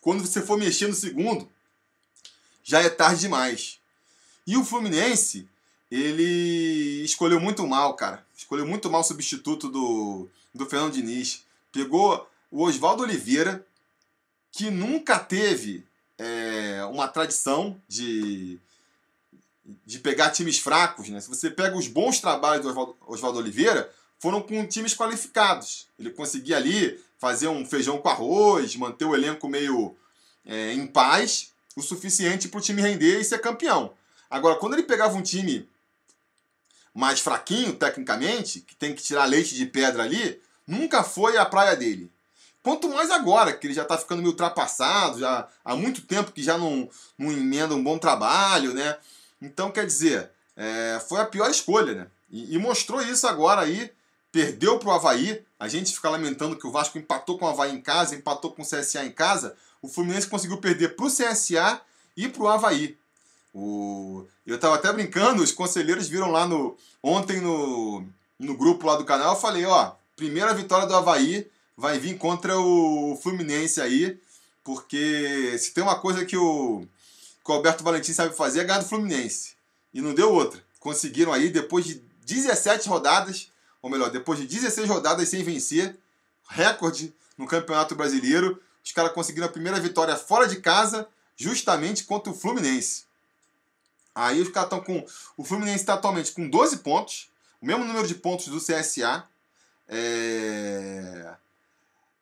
quando você for mexer no segundo, já é tarde demais. E o Fluminense, ele escolheu muito mal, cara. Escolheu muito mal o substituto do, do Fernando Diniz. Pegou o Oswaldo Oliveira, que nunca teve é, uma tradição de, de pegar times fracos. Né? Se você pega os bons trabalhos do Oswaldo, Oswaldo Oliveira, foram com times qualificados. Ele conseguia ali fazer um feijão com arroz, manter o elenco meio é, em paz, o suficiente para o time render e ser campeão. Agora, quando ele pegava um time mais fraquinho tecnicamente, que tem que tirar leite de pedra ali, nunca foi a praia dele. Quanto mais agora, que ele já está ficando meio ultrapassado, já há muito tempo que já não, não emenda um bom trabalho, né? Então, quer dizer, é, foi a pior escolha, né? E, e mostrou isso agora aí, perdeu para o Havaí. A gente fica lamentando que o Vasco empatou com o Havaí em casa, empatou com o CSA em casa. O Fluminense conseguiu perder para o CSA e para o Havaí. O... Eu estava até brincando, os conselheiros viram lá no ontem no, no grupo lá do canal, eu falei, ó, primeira vitória do Havaí vai vir contra o Fluminense aí, porque se tem uma coisa que o, que o Alberto Valentim sabe fazer é ganhar do Fluminense. E não deu outra. Conseguiram aí, depois de 17 rodadas, ou melhor, depois de 16 rodadas sem vencer, recorde no Campeonato Brasileiro, os caras conseguiram a primeira vitória fora de casa, justamente contra o Fluminense. Aí os caras estão com. O Fluminense está atualmente com 12 pontos, o mesmo número de pontos do CSA. É...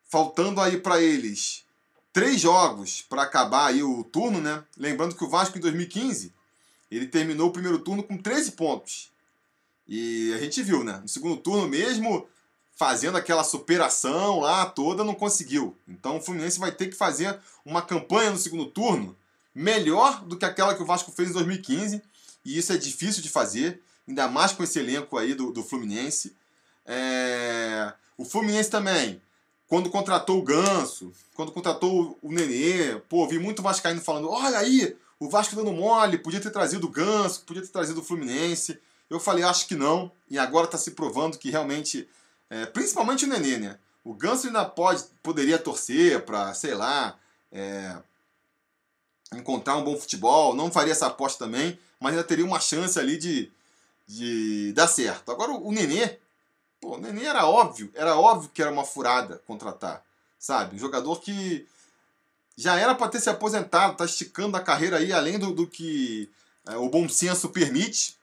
Faltando aí para eles três jogos para acabar aí o turno, né? Lembrando que o Vasco em 2015 ele terminou o primeiro turno com 13 pontos. E a gente viu, né? No segundo turno, mesmo fazendo aquela superação lá toda, não conseguiu. Então o Fluminense vai ter que fazer uma campanha no segundo turno melhor do que aquela que o Vasco fez em 2015, e isso é difícil de fazer, ainda mais com esse elenco aí do, do Fluminense. É... O Fluminense também, quando contratou o Ganso, quando contratou o Nenê, pô, vi muito Vascaíno falando: olha aí, o Vasco dando mole, podia ter trazido o Ganso, podia ter trazido o Fluminense. Eu falei, acho que não, e agora está se provando que realmente, é, principalmente o Nenê, né? O Ganso ainda pode, poderia torcer para, sei lá, é, encontrar um bom futebol, não faria essa aposta também, mas ainda teria uma chance ali de, de dar certo. Agora o, Nenê, pô, o Nenê era óbvio, era óbvio que era uma furada contratar, sabe? Um jogador que já era para ter se aposentado, tá esticando a carreira aí além do, do que é, o bom senso permite.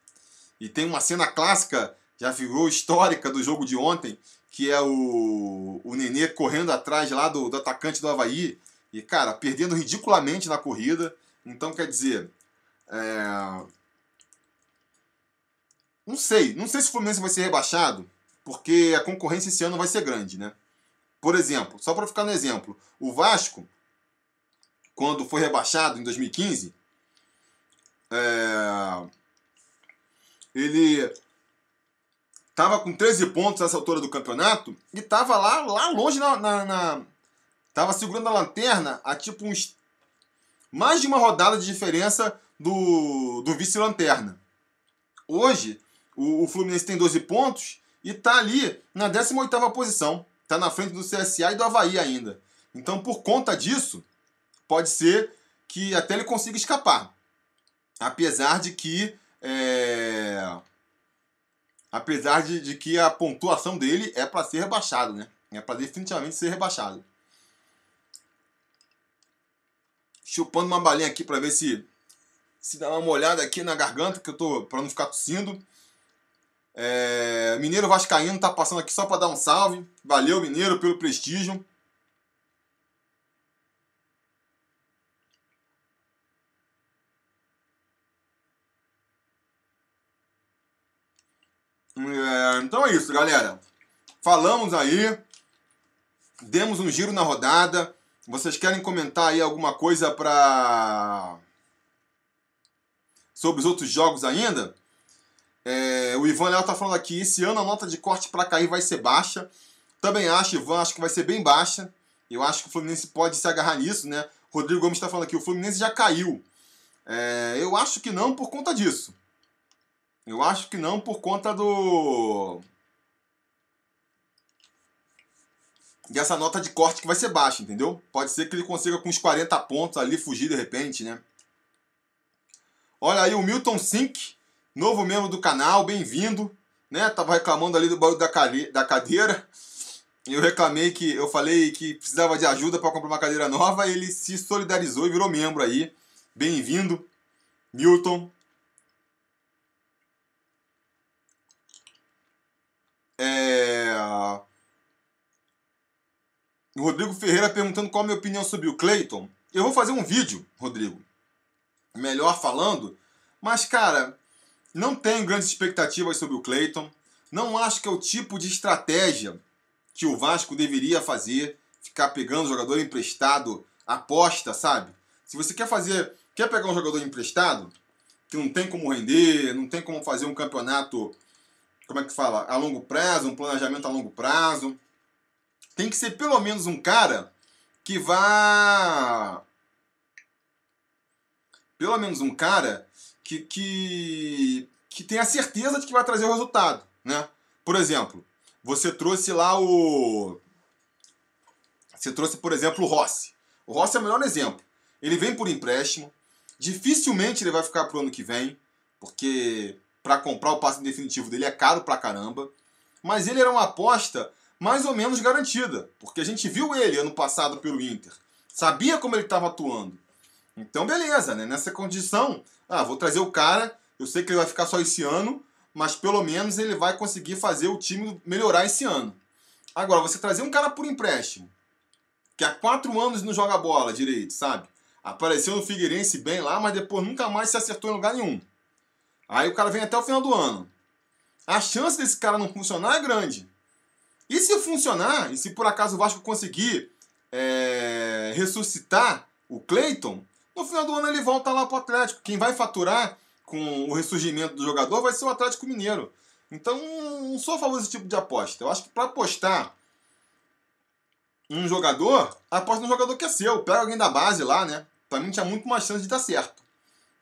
E tem uma cena clássica, já virou histórica do jogo de ontem, que é o, o Nenê correndo atrás lá do, do atacante do Havaí, e, cara, perdendo ridiculamente na corrida. Então, quer dizer. É... Não sei. Não sei se o Fluminense vai ser rebaixado, porque a concorrência esse ano vai ser grande, né? Por exemplo, só para ficar no exemplo, o Vasco, quando foi rebaixado em 2015, é... ele estava com 13 pontos nessa altura do campeonato e estava lá, lá longe na, na, na, Tava segurando a lanterna a tipo uns. Mais de uma rodada de diferença do, do vice-lanterna. Hoje, o, o, Fluminense tem 12 pontos e tá ali na 18 posição. Tá na frente do CSA e do Havaí ainda. Então, por conta disso, pode ser que até ele consiga escapar. Apesar de que. É... Apesar de, de que a pontuação dele é para ser rebaixado, né? É para definitivamente ser rebaixado. chupando uma balinha aqui para ver se se dá uma molhada aqui na garganta, que eu tô para não ficar tossindo. É, Mineiro Vascaíno tá passando aqui só para dar um salve. Valeu, Mineiro, pelo prestígio. É, então é isso, galera. Falamos aí. Demos um giro na rodada. Vocês querem comentar aí alguma coisa para sobre os outros jogos ainda? É, o Ivan Léo tá falando aqui, esse ano a nota de corte para cair vai ser baixa. Também acho, Ivan, acho que vai ser bem baixa. Eu acho que o Fluminense pode se agarrar nisso, né? Rodrigo Gomes está falando aqui, o Fluminense já caiu. É, eu acho que não por conta disso. Eu acho que não por conta do dessa nota de corte que vai ser baixa, entendeu? Pode ser que ele consiga com uns 40 pontos ali fugir de repente, né? Olha aí o Milton Sink, novo membro do canal, bem-vindo. Né? Tava reclamando ali do barulho da, da cadeira. eu reclamei que eu falei que precisava de ajuda para comprar uma cadeira nova, ele se solidarizou e virou membro aí. Bem-vindo, Milton. É... Rodrigo Ferreira perguntando qual a minha opinião sobre o Clayton. Eu vou fazer um vídeo, Rodrigo, melhor falando, mas cara, não tenho grandes expectativas sobre o Clayton. Não acho que é o tipo de estratégia que o Vasco deveria fazer, ficar pegando jogador emprestado, aposta, sabe? Se você quer fazer, quer pegar um jogador emprestado, que não tem como render, não tem como fazer um campeonato, como é que fala, a longo prazo, um planejamento a longo prazo, tem que ser pelo menos um cara que vá pelo menos um cara que, que, que tenha certeza de que vai trazer o resultado, né? Por exemplo, você trouxe lá o. Você trouxe, por exemplo, o Rossi. O Rossi é o melhor exemplo. Ele vem por empréstimo. Dificilmente ele vai ficar pro ano que vem, porque para comprar o passe definitivo dele é caro pra caramba. Mas ele era uma aposta mais ou menos garantida, porque a gente viu ele ano passado pelo Inter. Sabia como ele estava atuando. Então, beleza, né? Nessa condição, ah, vou trazer o cara, eu sei que ele vai ficar só esse ano, mas pelo menos ele vai conseguir fazer o time melhorar esse ano. Agora, você trazer um cara por empréstimo, que há quatro anos não joga bola direito, sabe? Apareceu no Figueirense bem lá, mas depois nunca mais se acertou em lugar nenhum. Aí o cara vem até o final do ano. A chance desse cara não funcionar é grande. E se funcionar, e se por acaso o Vasco conseguir é, ressuscitar o Cleiton, no final do ano ele volta lá pro Atlético. Quem vai faturar com o ressurgimento do jogador vai ser o Atlético Mineiro. Então, não sou a favor desse tipo de aposta. Eu acho que para apostar um jogador, aposta no jogador que é seu. Pega alguém da base lá, né? Pra mim tinha muito mais chance de dar certo.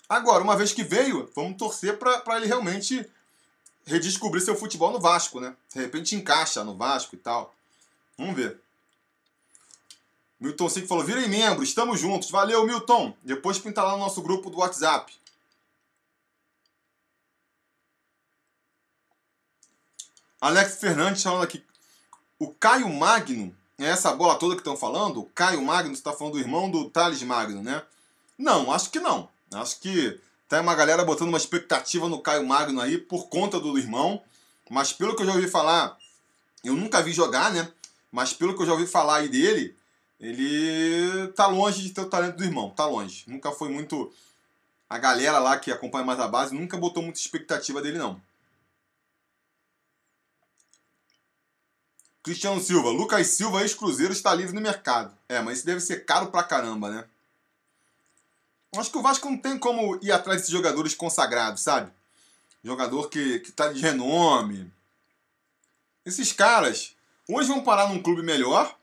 Agora, uma vez que veio, vamos torcer para ele realmente redescobrir seu futebol no Vasco, né? De repente encaixa no Vasco e tal. Vamos ver. Milton Sick falou: virem membro, estamos juntos. Valeu, Milton. Depois pinta lá no nosso grupo do WhatsApp. Alex Fernandes falando aqui. O Caio Magno, é essa bola toda que estão falando? O Caio Magno está falando do irmão do Thales Magno, né? Não, acho que não. Acho que tem uma galera botando uma expectativa no Caio Magno aí por conta do irmão. Mas pelo que eu já ouvi falar, eu nunca vi jogar, né? Mas pelo que eu já ouvi falar aí dele, ele tá longe de ter o talento do irmão, tá longe. Nunca foi muito. A galera lá que acompanha mais a base nunca botou muita expectativa dele, não. Cristiano Silva, Lucas Silva, ex-Cruzeiro, está livre no mercado. É, mas isso deve ser caro pra caramba, né? Acho que o Vasco não tem como ir atrás desses jogadores consagrados, sabe? Jogador que, que tá de renome. Esses caras, ou eles vão parar num clube melhor,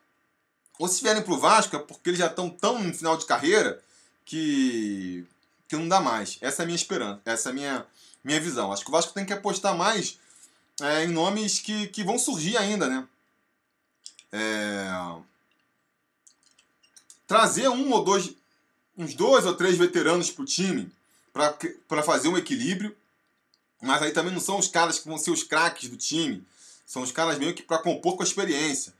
ou se vierem pro Vasco é porque eles já estão tão no final de carreira que, que não dá mais. Essa é a minha esperança, essa é a minha, minha visão. Acho que o Vasco tem que apostar mais é, em nomes que, que vão surgir ainda, né? é, trazer um ou dois, uns dois ou três veteranos para o time para fazer um equilíbrio. Mas aí também não são os caras que vão ser os craques do time. São os caras meio que para compor com a experiência.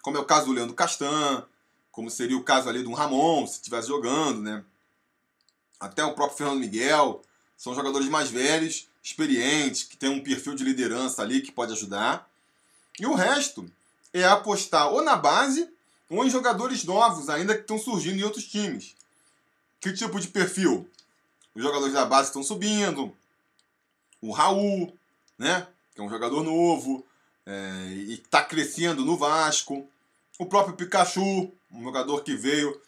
Como é o caso do Leandro Castan, como seria o caso ali do Ramon, se estivesse jogando, né? Até o próprio Fernando Miguel. São jogadores mais velhos, experientes, que tem um perfil de liderança ali que pode ajudar. E o resto é apostar ou na base ou em jogadores novos, ainda que estão surgindo em outros times. Que tipo de perfil? Os jogadores da base estão subindo. O Raul, né? Que é um jogador novo é, e está crescendo no Vasco. O próprio Pikachu, um jogador que veio.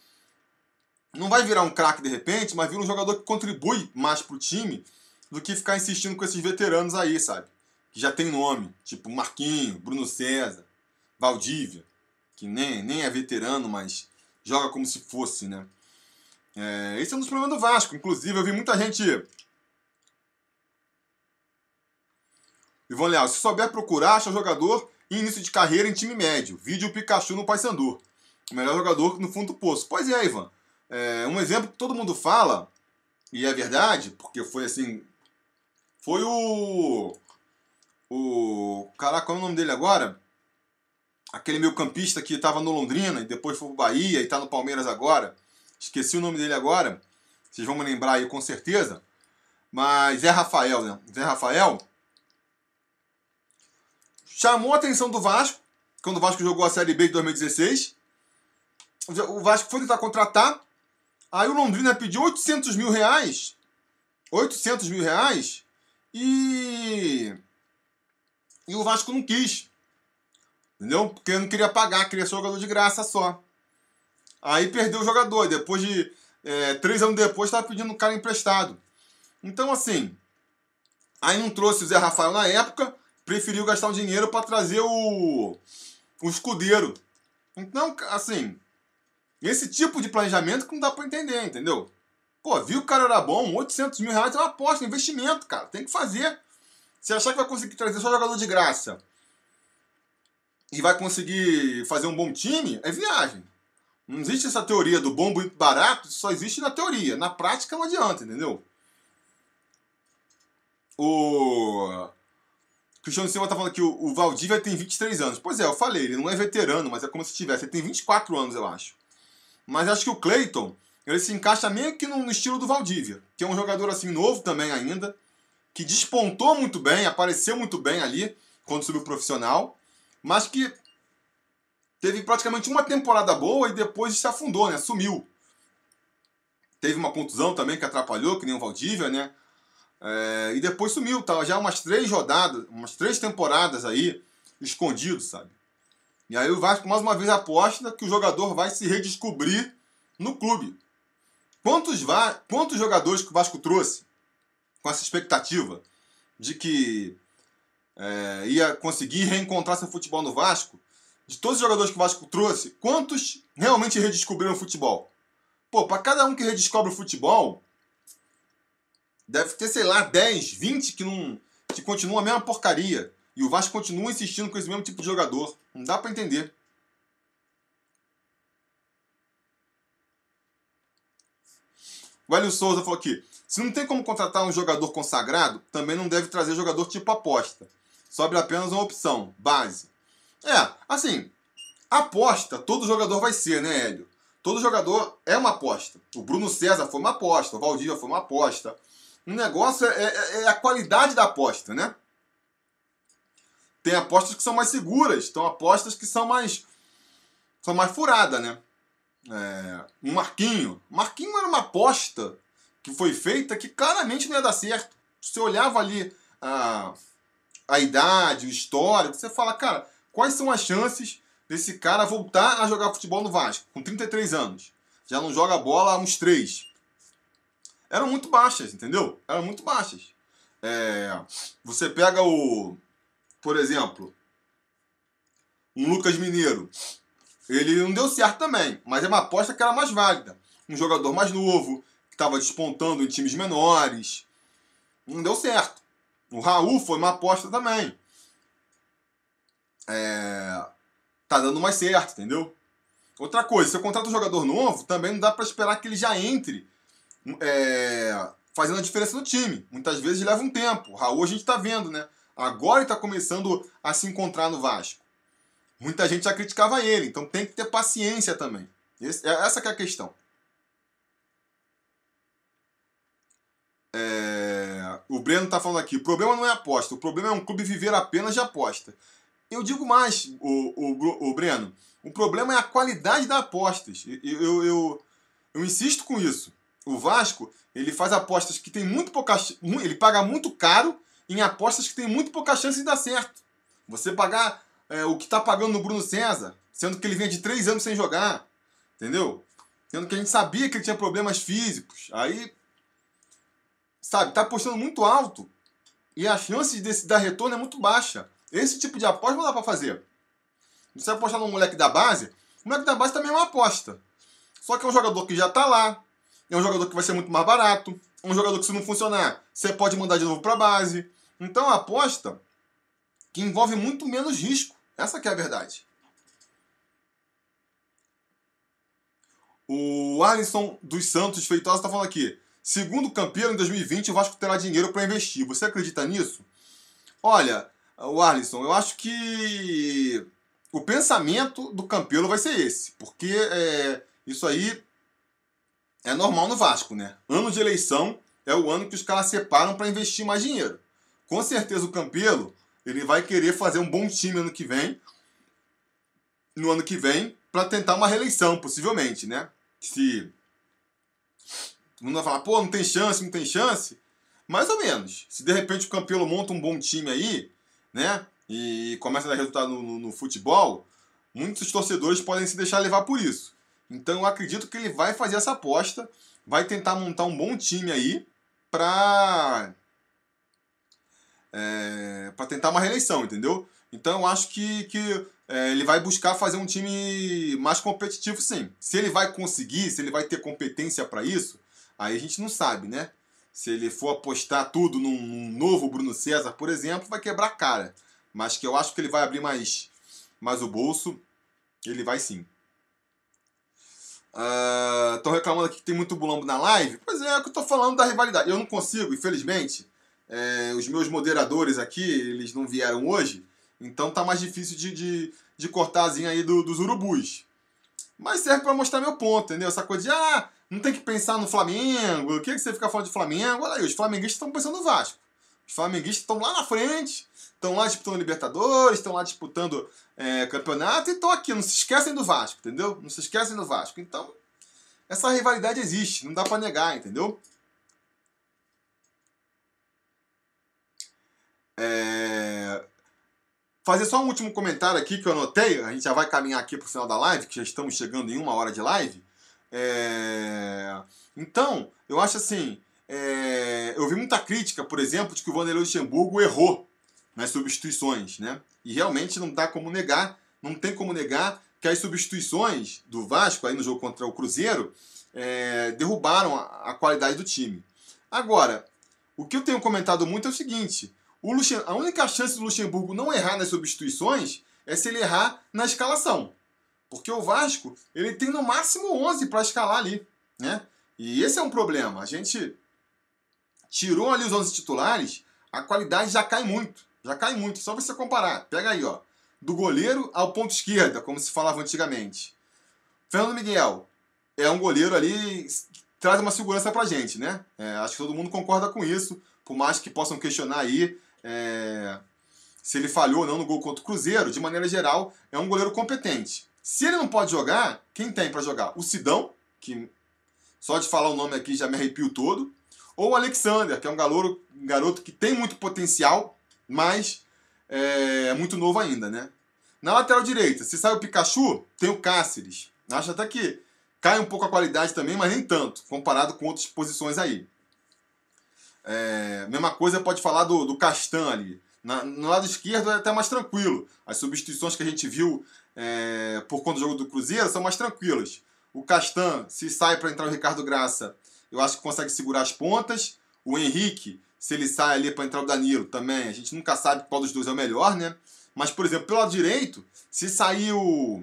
Não vai virar um craque de repente, mas vira um jogador que contribui mais para o time do que ficar insistindo com esses veteranos aí, sabe? Que já tem nome, tipo Marquinho, Bruno César. Valdívia, que nem, nem é veterano, mas joga como se fosse, né? É, esse é um dos problemas do Vasco. Inclusive, eu vi muita gente. Ivone Leal, se souber procurar, acha jogador em início de carreira em time médio. Vídeo Pikachu no Paysandu. O melhor jogador no fundo do poço. Pois é, Ivan. É, um exemplo que todo mundo fala, e é verdade, porque foi assim. Foi o. O. Caraca, qual é o nome dele agora? aquele meio campista que estava no Londrina e depois foi pro Bahia e está no Palmeiras agora. Esqueci o nome dele agora. Vocês vão me lembrar aí com certeza. Mas Zé Rafael, né? Zé Rafael chamou a atenção do Vasco quando o Vasco jogou a Série B de 2016. O Vasco foi tentar contratar. Aí o Londrina pediu 800 mil reais. 800 mil reais. E. E o Vasco não quis. Entendeu? Porque não queria pagar, queria ser jogador de graça só. Aí perdeu o jogador. Depois de. É, três anos depois, estava pedindo o cara emprestado. Então, assim. Aí não trouxe o Zé Rafael na época. Preferiu gastar o dinheiro para trazer o. O escudeiro. Então, assim. Esse tipo de planejamento que não dá para entender, entendeu? Pô, viu que o cara era bom, 800 mil reais é uma aposta, é um investimento, cara. Tem que fazer. Se achar que vai conseguir trazer só jogador de graça e vai conseguir fazer um bom time, é viagem. Não existe essa teoria do bom, bonito, barato, só existe na teoria. Na prática não adianta, entendeu? O Cristiano Silva tá falando que o, o Valdívia tem 23 anos. Pois é, eu falei, ele não é veterano, mas é como se tivesse. Ele tem 24 anos, eu acho. Mas acho que o Clayton, ele se encaixa meio que no, estilo do Valdívia, que é um jogador assim novo também ainda, que despontou muito bem, apareceu muito bem ali quando subiu profissional, mas que teve praticamente uma temporada boa e depois se afundou, né? Sumiu. Teve uma contusão também que atrapalhou, que nem o Valdívia, né? É, e depois sumiu, tava já umas três rodadas, umas três temporadas aí, escondido, sabe? E aí o Vasco mais uma vez aposta que o jogador vai se redescobrir no clube. Quantos, quantos jogadores que o Vasco trouxe com essa expectativa de que é, ia conseguir reencontrar seu futebol no Vasco? De todos os jogadores que o Vasco trouxe, quantos realmente redescobriram o futebol? Pô, para cada um que redescobre o futebol, deve ter, sei lá, 10, 20 que não que continuam a mesma porcaria. E o Vasco continua insistindo com esse mesmo tipo de jogador. Não dá para entender. O Hélio Souza falou aqui: se não tem como contratar um jogador consagrado, também não deve trazer jogador tipo aposta. Sobre apenas uma opção, base. É, assim, aposta, todo jogador vai ser, né, Hélio? Todo jogador é uma aposta. O Bruno César foi uma aposta, o Valdívia foi uma aposta. O negócio é, é, é a qualidade da aposta, né? Tem apostas que são mais seguras, tem apostas que são mais. são mais furadas, né? É, um Marquinho. Marquinho era uma aposta que foi feita que claramente não ia dar certo. Você olhava ali a, a idade, o histórico, você fala, cara, quais são as chances desse cara voltar a jogar futebol no Vasco, com 33 anos? Já não joga bola há uns 3 eram muito baixas, entendeu? Eram muito baixas. É, você pega o, por exemplo, um Lucas Mineiro. Ele não deu certo também, mas é uma aposta que era mais válida. Um jogador mais novo, que estava despontando em times menores. Não deu certo. O Raul foi uma aposta também. É, tá dando mais certo, entendeu? Outra coisa, se eu contrato um jogador novo, também não dá para esperar que ele já entre é, fazendo a diferença no time. Muitas vezes leva um tempo. O Raul a gente está vendo, né? Agora ele está começando a se encontrar no Vasco. Muita gente já criticava ele, então tem que ter paciência também. Esse, é, essa é a questão. É, o Breno está falando aqui, o problema não é aposta, o problema é um clube viver apenas de aposta. Eu digo mais, o, o, o Breno, o problema é a qualidade das apostas. Eu, eu, eu, eu insisto com isso o Vasco, ele faz apostas que tem muito pouca. Ele paga muito caro em apostas que tem muito pouca chance de dar certo. Você pagar é, o que está pagando no Bruno César, sendo que ele vinha de três anos sem jogar. Entendeu? Sendo que a gente sabia que ele tinha problemas físicos. Aí. Sabe, tá apostando muito alto. E a chance de dar retorno é muito baixa. Esse tipo de aposta não dá para fazer. Você apostar num moleque da base, o moleque da base também é uma aposta. Só que é um jogador que já está lá, é um jogador que vai ser muito mais barato. É um jogador que, se não funcionar, você pode mandar de novo para base. Então, a aposta que envolve muito menos risco. Essa que é a verdade. O Alisson dos Santos Feitosa está falando aqui. Segundo o campeão, em 2020, o Vasco terá dinheiro para investir. Você acredita nisso? Olha, o Alisson, eu acho que o pensamento do Campelo vai ser esse, porque é, isso aí é normal no Vasco, né? Ano de eleição é o ano que os caras separam para investir mais dinheiro. Com certeza o Campelo ele vai querer fazer um bom time ano que vem, no ano que vem, para tentar uma reeleição, possivelmente, né? Se todo mundo vai falar, pô, não tem chance, não tem chance, mais ou menos. Se de repente o Campelo monta um bom time aí, né? E começa a dar resultado no, no, no futebol, muitos torcedores podem se deixar levar por isso. Então eu acredito que ele vai fazer essa aposta, vai tentar montar um bom time aí para é, para tentar uma reeleição, entendeu? Então eu acho que, que é, ele vai buscar fazer um time mais competitivo, sim. Se ele vai conseguir, se ele vai ter competência para isso, aí a gente não sabe, né? Se ele for apostar tudo num, num, novo Bruno César, por exemplo, vai quebrar a cara. Mas que eu acho que ele vai abrir mais, mais o bolso, ele vai sim. Estão uh, reclamando aqui que tem muito bulambo na live. Pois é, é o que eu estou falando da rivalidade. Eu não consigo, infelizmente. É, os meus moderadores aqui, eles não vieram hoje. Então tá mais difícil de, de, de cortar a zinha aí do, dos urubus. Mas serve para mostrar meu ponto, entendeu? Essa coisa de, ah, não tem que pensar no Flamengo. O que, que você fica falando de Flamengo? Olha aí, os flamenguistas estão pensando no Vasco. Os flamenguistas estão lá na frente, estão lá disputando Libertadores, estão lá disputando é, campeonato e estão aqui. Não se esquecem do Vasco, entendeu? Não se esquecem do Vasco. Então, essa rivalidade existe, não dá para negar, entendeu? É... Fazer só um último comentário aqui que eu anotei, a gente já vai caminhar aqui para o final da live, que já estamos chegando em uma hora de live. É... Então, eu acho assim, é... eu vi muita crítica, por exemplo, de que o Vanderlei Luxemburgo errou nas substituições, né? E realmente não dá como negar, não tem como negar que as substituições do Vasco aí no jogo contra o Cruzeiro é... derrubaram a, qualidade do time. Agora, o que eu tenho comentado muito é o seguinte: o Luxem... A única chance do Luxemburgo não errar nas substituições é se ele errar na escalação. Porque o Vasco, ele tem no máximo 11 para escalar ali, né? E esse é um problema. A gente tirou ali os 11 titulares, a qualidade já cai muito. Já cai muito. Só você comparar. Pega aí, ó. Do goleiro ao ponto esquerda, como se falava antigamente. Fernando Miguel é um goleiro ali que traz uma segurança pra gente, né? É, acho que todo mundo concorda com isso. Por mais que possam questionar aí é, se ele falhou ou não no gol contra o Cruzeiro, de maneira geral, é um goleiro competente. Se ele não pode jogar, quem tem para jogar? O Sidão, que só de falar o nome aqui já me arrepio todo, ou o Alexander, que é um garoto, garoto que tem muito potencial, mas é, é muito novo ainda, né? Na lateral direita, se sai o Pikachu, tem o Cáceres. Acho até que cai um pouco a qualidade também, mas nem tanto, comparado com outras posições aí. É, mesma coisa pode falar do, do Castan ali. Na, no lado esquerdo é até mais tranquilo. As substituições que a gente viu é, por conta do jogo do Cruzeiro são mais tranquilas. O Castan, se sai para entrar o Ricardo Graça, eu acho que consegue segurar as pontas. O Henrique, se ele sai ali para entrar o Danilo, também, a gente nunca sabe qual dos dois é o melhor, né? Mas, por exemplo, pelo lado direito, se sair o.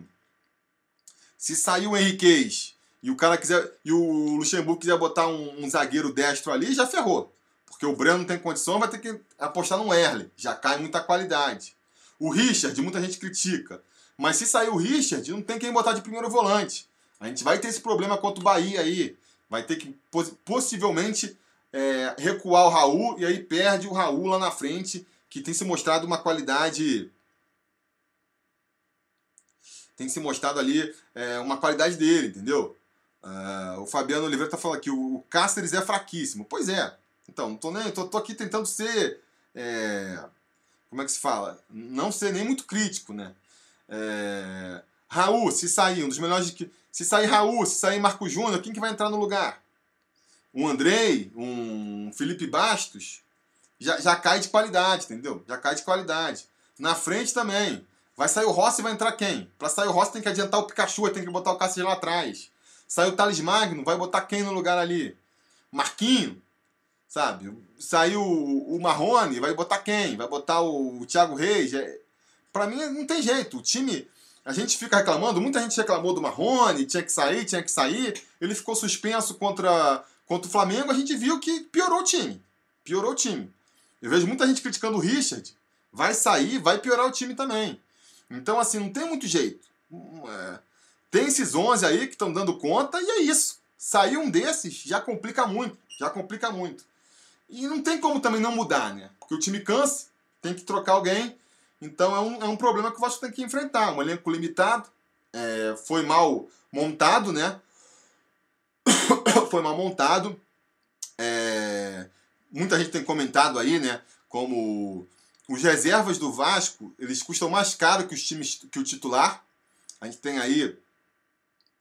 Se sair o Henriquez e o cara quiser. E o Luxemburgo quiser botar um, um zagueiro destro ali, já ferrou. Porque o Breno não tem condição, vai ter que apostar no Erle. Já cai muita qualidade. O Richard, muita gente critica. Mas se sair o Richard, não tem quem botar de primeiro volante. A gente vai ter esse problema contra o Bahia aí. Vai ter que possivelmente é, recuar o Raul e aí perde o Raul lá na frente, que tem se mostrado uma qualidade. Tem se mostrado ali é, uma qualidade dele, entendeu? Uh, o Fabiano Oliveira tá falando aqui, o Cáceres é fraquíssimo. Pois é, então, não tô, nem, tô, tô aqui tentando ser. É, como é que se fala? Não ser nem muito crítico, né? É, Raul, se sair, um dos melhores. Se sair Raul, se sair Marco Júnior, quem que vai entrar no lugar? Um Andrei, um Felipe Bastos, já, já cai de qualidade, entendeu? Já cai de qualidade. Na frente também. Vai sair o Rossi e vai entrar quem? Para sair o Rossi tem que adiantar o Pikachu, tem que botar o Cássio lá atrás. Saiu o Thales Magno, vai botar quem no lugar ali? Marquinho, sabe? Saiu o Marrone, vai botar quem? Vai botar o Thiago Reis? É... Para mim não tem jeito. O time, a gente fica reclamando, muita gente reclamou do Marrone, tinha que sair, tinha que sair. Ele ficou suspenso contra, contra o Flamengo, a gente viu que piorou o time. Piorou o time. Eu vejo muita gente criticando o Richard. Vai sair, vai piorar o time também. Então, assim, não tem muito jeito. É, tem esses 11 aí que estão dando conta e é isso. Sair um desses já complica muito, já complica muito. E não tem como também não mudar, né? Porque o time cansa, tem que trocar alguém. Então é um, é um problema que o Vasco tem que enfrentar. Um elenco limitado, é, foi mal montado, né? foi mal montado. É, muita gente tem comentado aí, né? Como os reservas do Vasco, eles custam mais caro que os times que o titular. A gente tem aí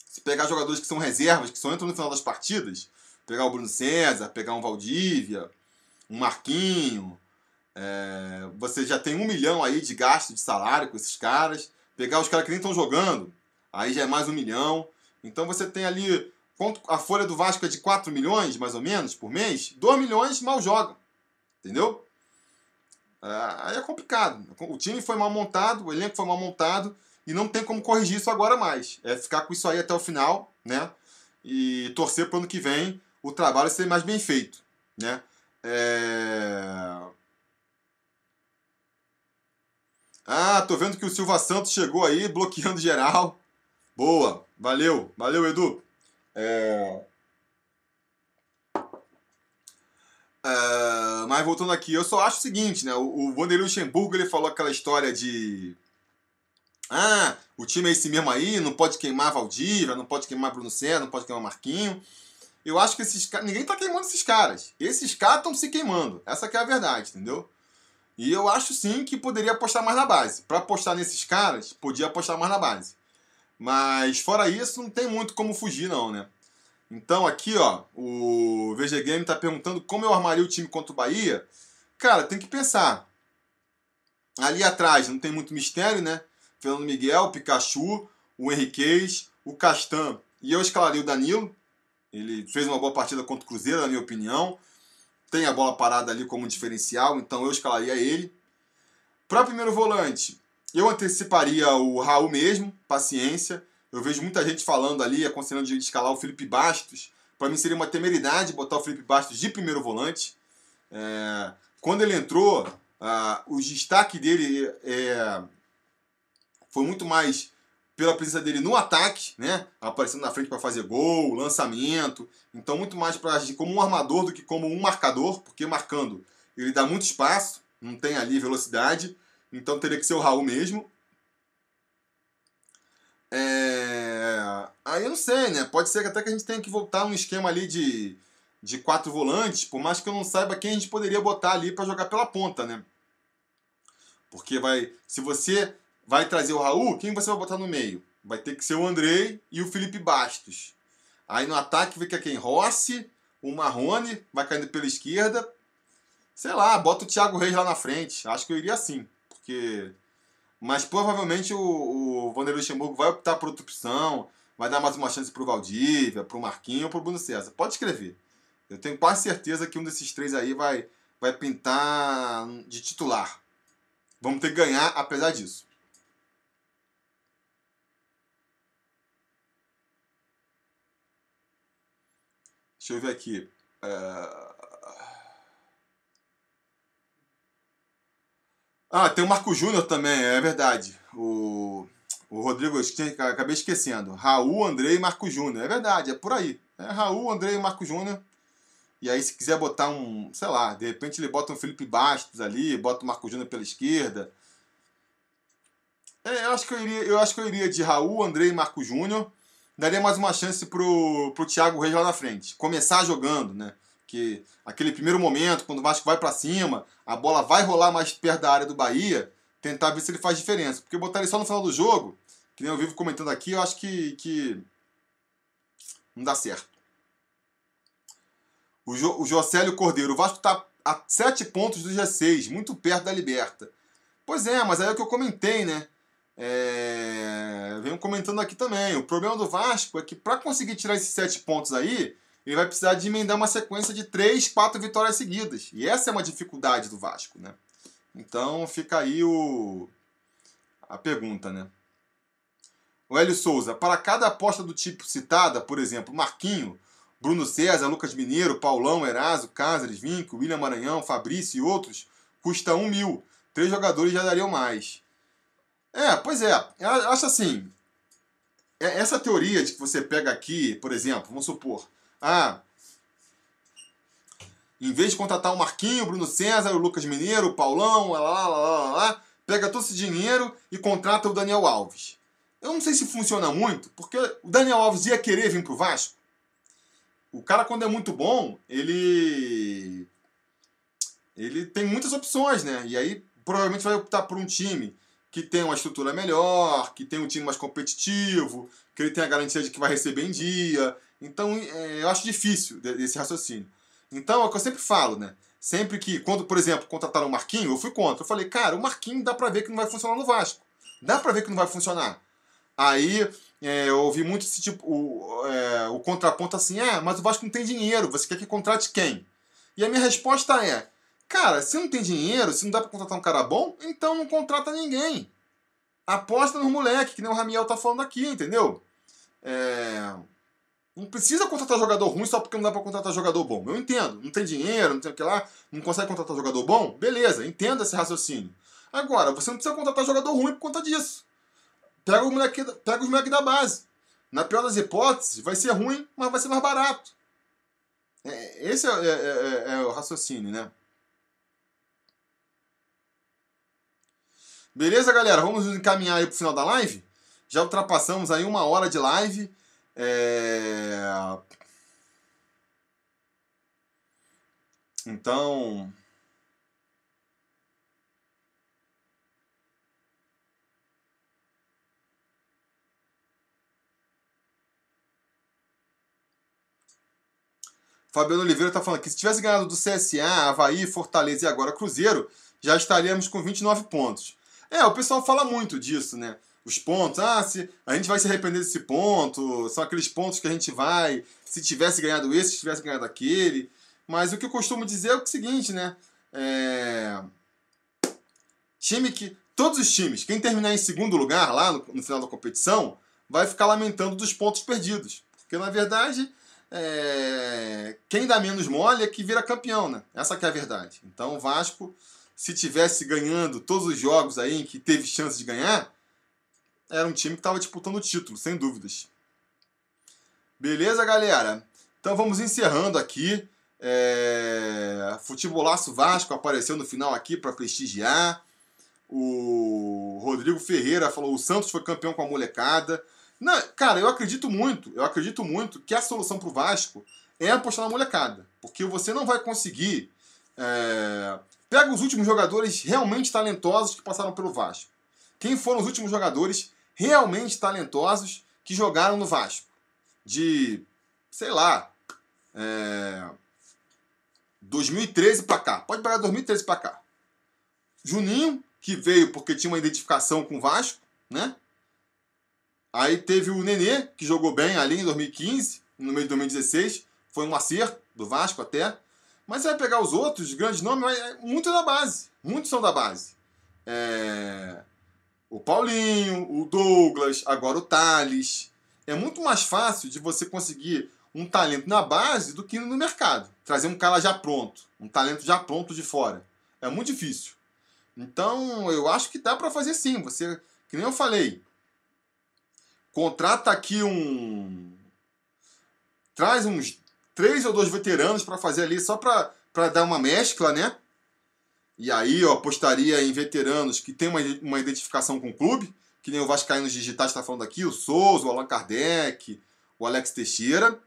se pegar jogadores que são reservas, que só entram no final das partidas, pegar o Bruno César, pegar um Valdívia, um Marquinho, é, você já tem um milhão aí de gasto de salário com esses caras. Pegar os caras que nem estão jogando, aí já é mais um milhão. Então você tem ali. A folha do Vasco é de 4 milhões, mais ou menos, por mês. 2 milhões mal joga. Entendeu? É, aí é complicado. O time foi mal montado, o elenco foi mal montado e não tem como corrigir isso agora mais. É ficar com isso aí até o final, né? E torcer para o ano que vem o trabalho ser mais bem feito, né? É... Ah, tô vendo que o Silva Santos chegou aí, bloqueando geral. Boa, valeu, valeu Edu. É... É... Mas voltando aqui, eu só acho o seguinte, né? O, o Vanderlei Luxemburgo ele falou aquela história de ah, o time é esse mesmo aí, não pode queimar Valdívia, não pode queimar Bruno Senna, não pode queimar Marquinho. Eu acho que esses caras. Ninguém tá queimando esses caras. Esses caras estão se queimando. Essa é a verdade, entendeu? E eu acho sim que poderia apostar mais na base. Para apostar nesses caras, podia apostar mais na base. Mas fora isso, não tem muito como fugir, não, né? Então aqui, ó, o VG Game tá perguntando como eu armaria o time contra o Bahia. Cara, tem que pensar. Ali atrás não tem muito mistério, né? Fernando Miguel, Pikachu, o Henriquez, o Castan. E eu escalaria o Danilo. Ele fez uma boa partida contra o Cruzeiro, na minha opinião. Tem a bola parada ali como diferencial, então eu escalaria ele. Para primeiro volante, eu anteciparia o Raul mesmo, paciência. Eu vejo muita gente falando ali, aconselhando de escalar o Felipe Bastos. Para mim seria uma temeridade botar o Felipe Bastos de primeiro volante. É, quando ele entrou, ah, o destaque dele é, foi muito mais pela presença dele no ataque, né? Aparecendo na frente para fazer gol, lançamento. Então, muito mais para agir como um armador do que como um marcador, porque marcando ele dá muito espaço, não tem ali velocidade. Então, teria que ser o Raul mesmo. É... Aí eu não sei, né? Pode ser que até que a gente tenha que voltar um esquema ali de, de quatro volantes, por mais que eu não saiba quem a gente poderia botar ali para jogar pela ponta, né? Porque vai. Se você vai trazer o Raul, quem você vai botar no meio? Vai ter que ser o Andrei e o Felipe Bastos. Aí no ataque fica quem? Rossi, o Marrone, vai caindo pela esquerda. Sei lá, bota o Thiago Reis lá na frente. Acho que eu iria assim. Porque. Mas provavelmente o, o Vanderlei Luxemburgo vai optar por outra opção. Vai dar mais uma chance pro Valdívia, pro Marquinho ou pro Bruno César. Pode escrever. Eu tenho quase certeza que um desses três aí vai, vai pintar de titular. Vamos ter que ganhar apesar disso. Deixa eu ver aqui. É... Ah, tem o Marco Júnior também, é verdade. O, o Rodrigo, acabei esquecendo. Raul, Andrei e Marco Júnior. É verdade, é por aí. É Raul, Andrei e Marco Júnior. E aí, se quiser botar um, sei lá, de repente ele bota um Felipe Bastos ali, bota o Marco Júnior pela esquerda. É, eu acho que eu iria, eu acho que eu iria de Raul, Andrei e Marco Júnior daria mais uma chance pro, pro Thiago Reis lá na frente. Começar jogando, né? Que aquele primeiro momento, quando o Vasco vai para cima, a bola vai rolar mais perto da área do Bahia, tentar ver se ele faz diferença. Porque botar ele só no final do jogo, que nem eu vivo comentando aqui, eu acho que, que não dá certo. O, jo, o Jocélio Cordeiro, o Vasco está a 7 pontos do G6, muito perto da Liberta. Pois é, mas aí é o que eu comentei, né? É, comentando aqui também. O problema do Vasco é que para conseguir tirar esses sete pontos aí, ele vai precisar de emendar uma sequência de três, quatro vitórias seguidas. E essa é uma dificuldade do Vasco, né? Então fica aí o a pergunta, né? O Hélio Souza, para cada aposta do tipo citada, por exemplo, Marquinho, Bruno César, Lucas Mineiro, Paulão, Eraso, Cáceres, Vinco, William Maranhão, Fabrício e outros, custa um mil. Três jogadores já dariam mais. É, pois é. Eu acho assim. é- Essa teoria de que você pega aqui, por exemplo, vamos supor, ah, em vez de contratar o Marquinho, o Bruno César, o Lucas Mineiro, o Paulão, lá, lá, lá, lá, lá, pega todo esse dinheiro e contrata o Daniel Alves. Eu não sei se funciona muito, porque o Daniel Alves ia querer vir pro Vasco. O cara, quando é muito bom, ele. Ele tem muitas opções, né? E aí provavelmente vai optar por um time que tem uma estrutura melhor, que tem um time mais competitivo, que ele tem a garantia de que vai receber em dia. Então é, eu acho difícil esse raciocínio. Então é o que eu sempre falo, né? Sempre que, quando, por exemplo, contrataram o Marquinho, eu fui contra. Eu falei, cara, o Marquinho dá pra ver que não vai funcionar no Vasco. Dá pra ver que não vai funcionar. Aí é, eu ouvi muito esse tipo, o, é, o contraponto assim, ah, mas o Vasco não tem dinheiro, você quer que contrate quem? E a minha resposta é, cara, se não tem dinheiro, se não dá pra contratar um cara bom, então não contrata ninguém. Aposta no moleque, que nem o Ramiel tá falando aqui, entendeu? É, não precisa contratar jogador ruim só porque não dá pra contratar jogador bom. Eu entendo, não tem dinheiro, não tem o que lá, não consegue contratar jogador bom, beleza, entenda esse raciocínio. Agora, você não precisa contratar jogador ruim por conta disso. Pega, o moleque, pega os moleques da base. Na pior das hipóteses, vai ser ruim, mas vai ser mais barato. É, esse é, é- é- é o raciocínio, né? Beleza, galera? Vamos nos encaminhar aí pro final da live? Já ultrapassamos aí uma hora de live. É... Então. Fabiano Oliveira está falando que se tivesse ganhado do CSA, Havaí, Fortaleza e agora Cruzeiro, já estaríamos com 29 pontos. É, o pessoal fala muito disso, né? Os pontos, ah, se, a gente vai se arrepender desse ponto, são aqueles pontos que a gente vai, se tivesse ganhado esse, se tivesse ganhado aquele. Mas o que eu costumo dizer é o seguinte, né? É... Time que. Todos os times, quem terminar em segundo lugar lá no, no final da competição, vai ficar lamentando dos pontos perdidos. Porque na verdade, é, quem dá menos mole é que vira campeão, né? Essa que é a verdade. Então o Vasco, se tivesse ganhando todos os jogos aí em que teve chance de ganhar, era um time que estava disputando o título, sem dúvidas. Beleza, galera? Então vamos encerrando aqui. É... Futebolaço Vasco apareceu no final aqui para prestigiar. O Rodrigo Ferreira falou: o Santos foi campeão com a molecada. Não, cara, eu acredito muito, eu acredito muito que a solução pro Vasco é apostar na molecada. Porque você não vai conseguir. É, Pega os últimos jogadores realmente talentosos que passaram pelo Vasco. Quem foram os últimos jogadores realmente talentosos que jogaram no Vasco? De, sei lá, é, 2013 pra cá. Pode pegar 2013 pra cá. Juninho, que veio porque tinha uma identificação com o Vasco, né? Aí teve o Nenê, que jogou bem ali em 2015, no meio de 2016. Foi um acerto do Vasco até. Mas você vai pegar os outros, grandes nomes, é muito da base. Muitos são da base. É, O Paulinho, o Douglas, agora o Thales. É muito mais fácil de você conseguir um talento na base do que no mercado. Trazer um cara já pronto. Um talento já pronto de fora. É muito difícil. Então, eu acho que dá para fazer sim. Você, que nem eu falei, contrata aqui um. Traz uns três ou dois veteranos para fazer ali, só para dar uma mescla, né? E aí eu apostaria em veteranos que tem uma, uma identificação com o clube, que nem o Vascaínos Digitais está falando aqui, o Souza, o Allan Kardec, o Alex Teixeira,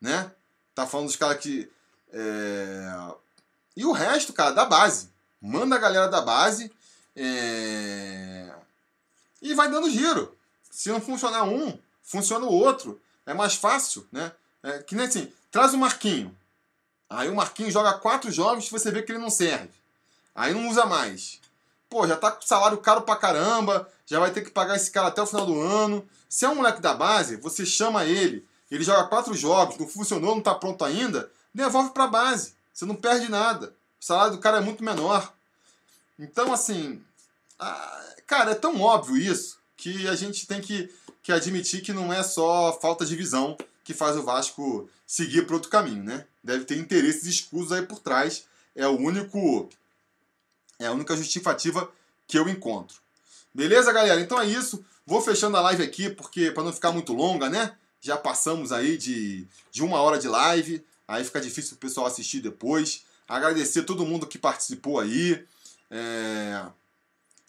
né? Tá falando dos caras que. é, E o resto, cara, da base. Manda a galera da base. é, E vai dando giro. Se não funcionar um, funciona o outro. É mais fácil, né? É, que nem assim, traz o Marquinho. Aí o Marquinho joga quatro jogos você vê que ele não serve. Aí não usa mais. Pô, já tá com salário caro pra caramba, já vai ter que pagar esse cara até o final do ano. Se é um moleque da base, você chama ele, ele joga quatro jogos, não funcionou, não tá pronto ainda, devolve pra base. Você não perde nada. O salário do cara é muito menor. Então, assim, ah, cara, é tão óbvio isso que a gente tem que, que admitir que não é só falta de visão que faz o Vasco seguir para outro caminho, né? Deve ter interesses escusos aí por trás. É o único é a única justificativa que eu encontro. Beleza, galera? Então é isso. Vou fechando a live aqui, porque para não ficar muito longa, né? Já passamos aí de, de uma hora de live. Aí fica difícil o pessoal assistir depois. Agradecer todo mundo que participou aí. É,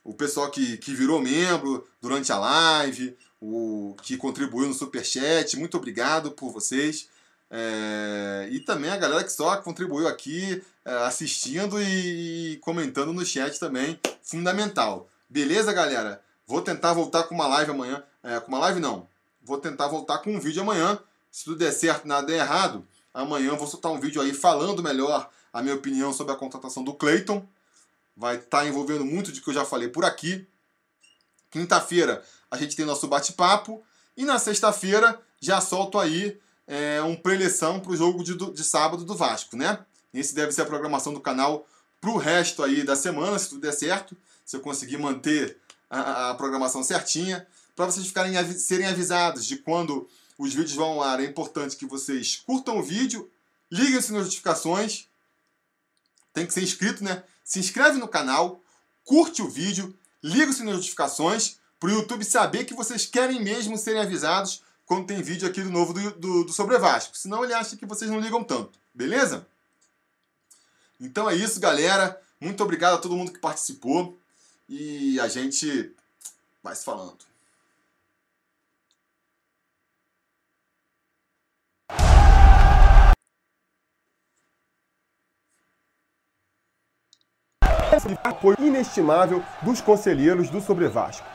o pessoal que, que virou membro durante a live, o que contribuiu no Superchat. Muito obrigado por vocês. É, e também a galera que só contribuiu aqui é, assistindo e comentando no chat também. Fundamental. Beleza, galera? Vou tentar voltar com uma live amanhã. É, com uma live não. Vou tentar voltar com um vídeo amanhã. Se tudo der certo, nada der errado, amanhã vou soltar um vídeo aí falando melhor a minha opinião sobre a contratação do Clayton. Vai estar tá envolvendo muito de que eu já falei por aqui. Quinta-feira a gente tem nosso bate-papo. E na sexta-feira já solto aí é, um preleção para o jogo de, de sábado do Vasco, né? Esse deve ser a programação do canal para o resto aí da semana, se tudo der certo se eu conseguir manter a, a programação certinha, para vocês ficarem serem avisados de quando os vídeos vão ao ar. É importante que vocês curtam o vídeo, liguem as notificações, tem que ser inscrito, né? Se inscreve no canal, curte o vídeo, liga as notificações para o YouTube saber que vocês querem mesmo serem avisados quando tem vídeo aqui do novo do, do, do Sobre Vasco. Senão ele acha que vocês não ligam tanto, beleza? Então é isso, galera. Muito obrigado a todo mundo que participou e a gente vai se falando. apoio inestimável dos conselheiros do Sobre Vasco.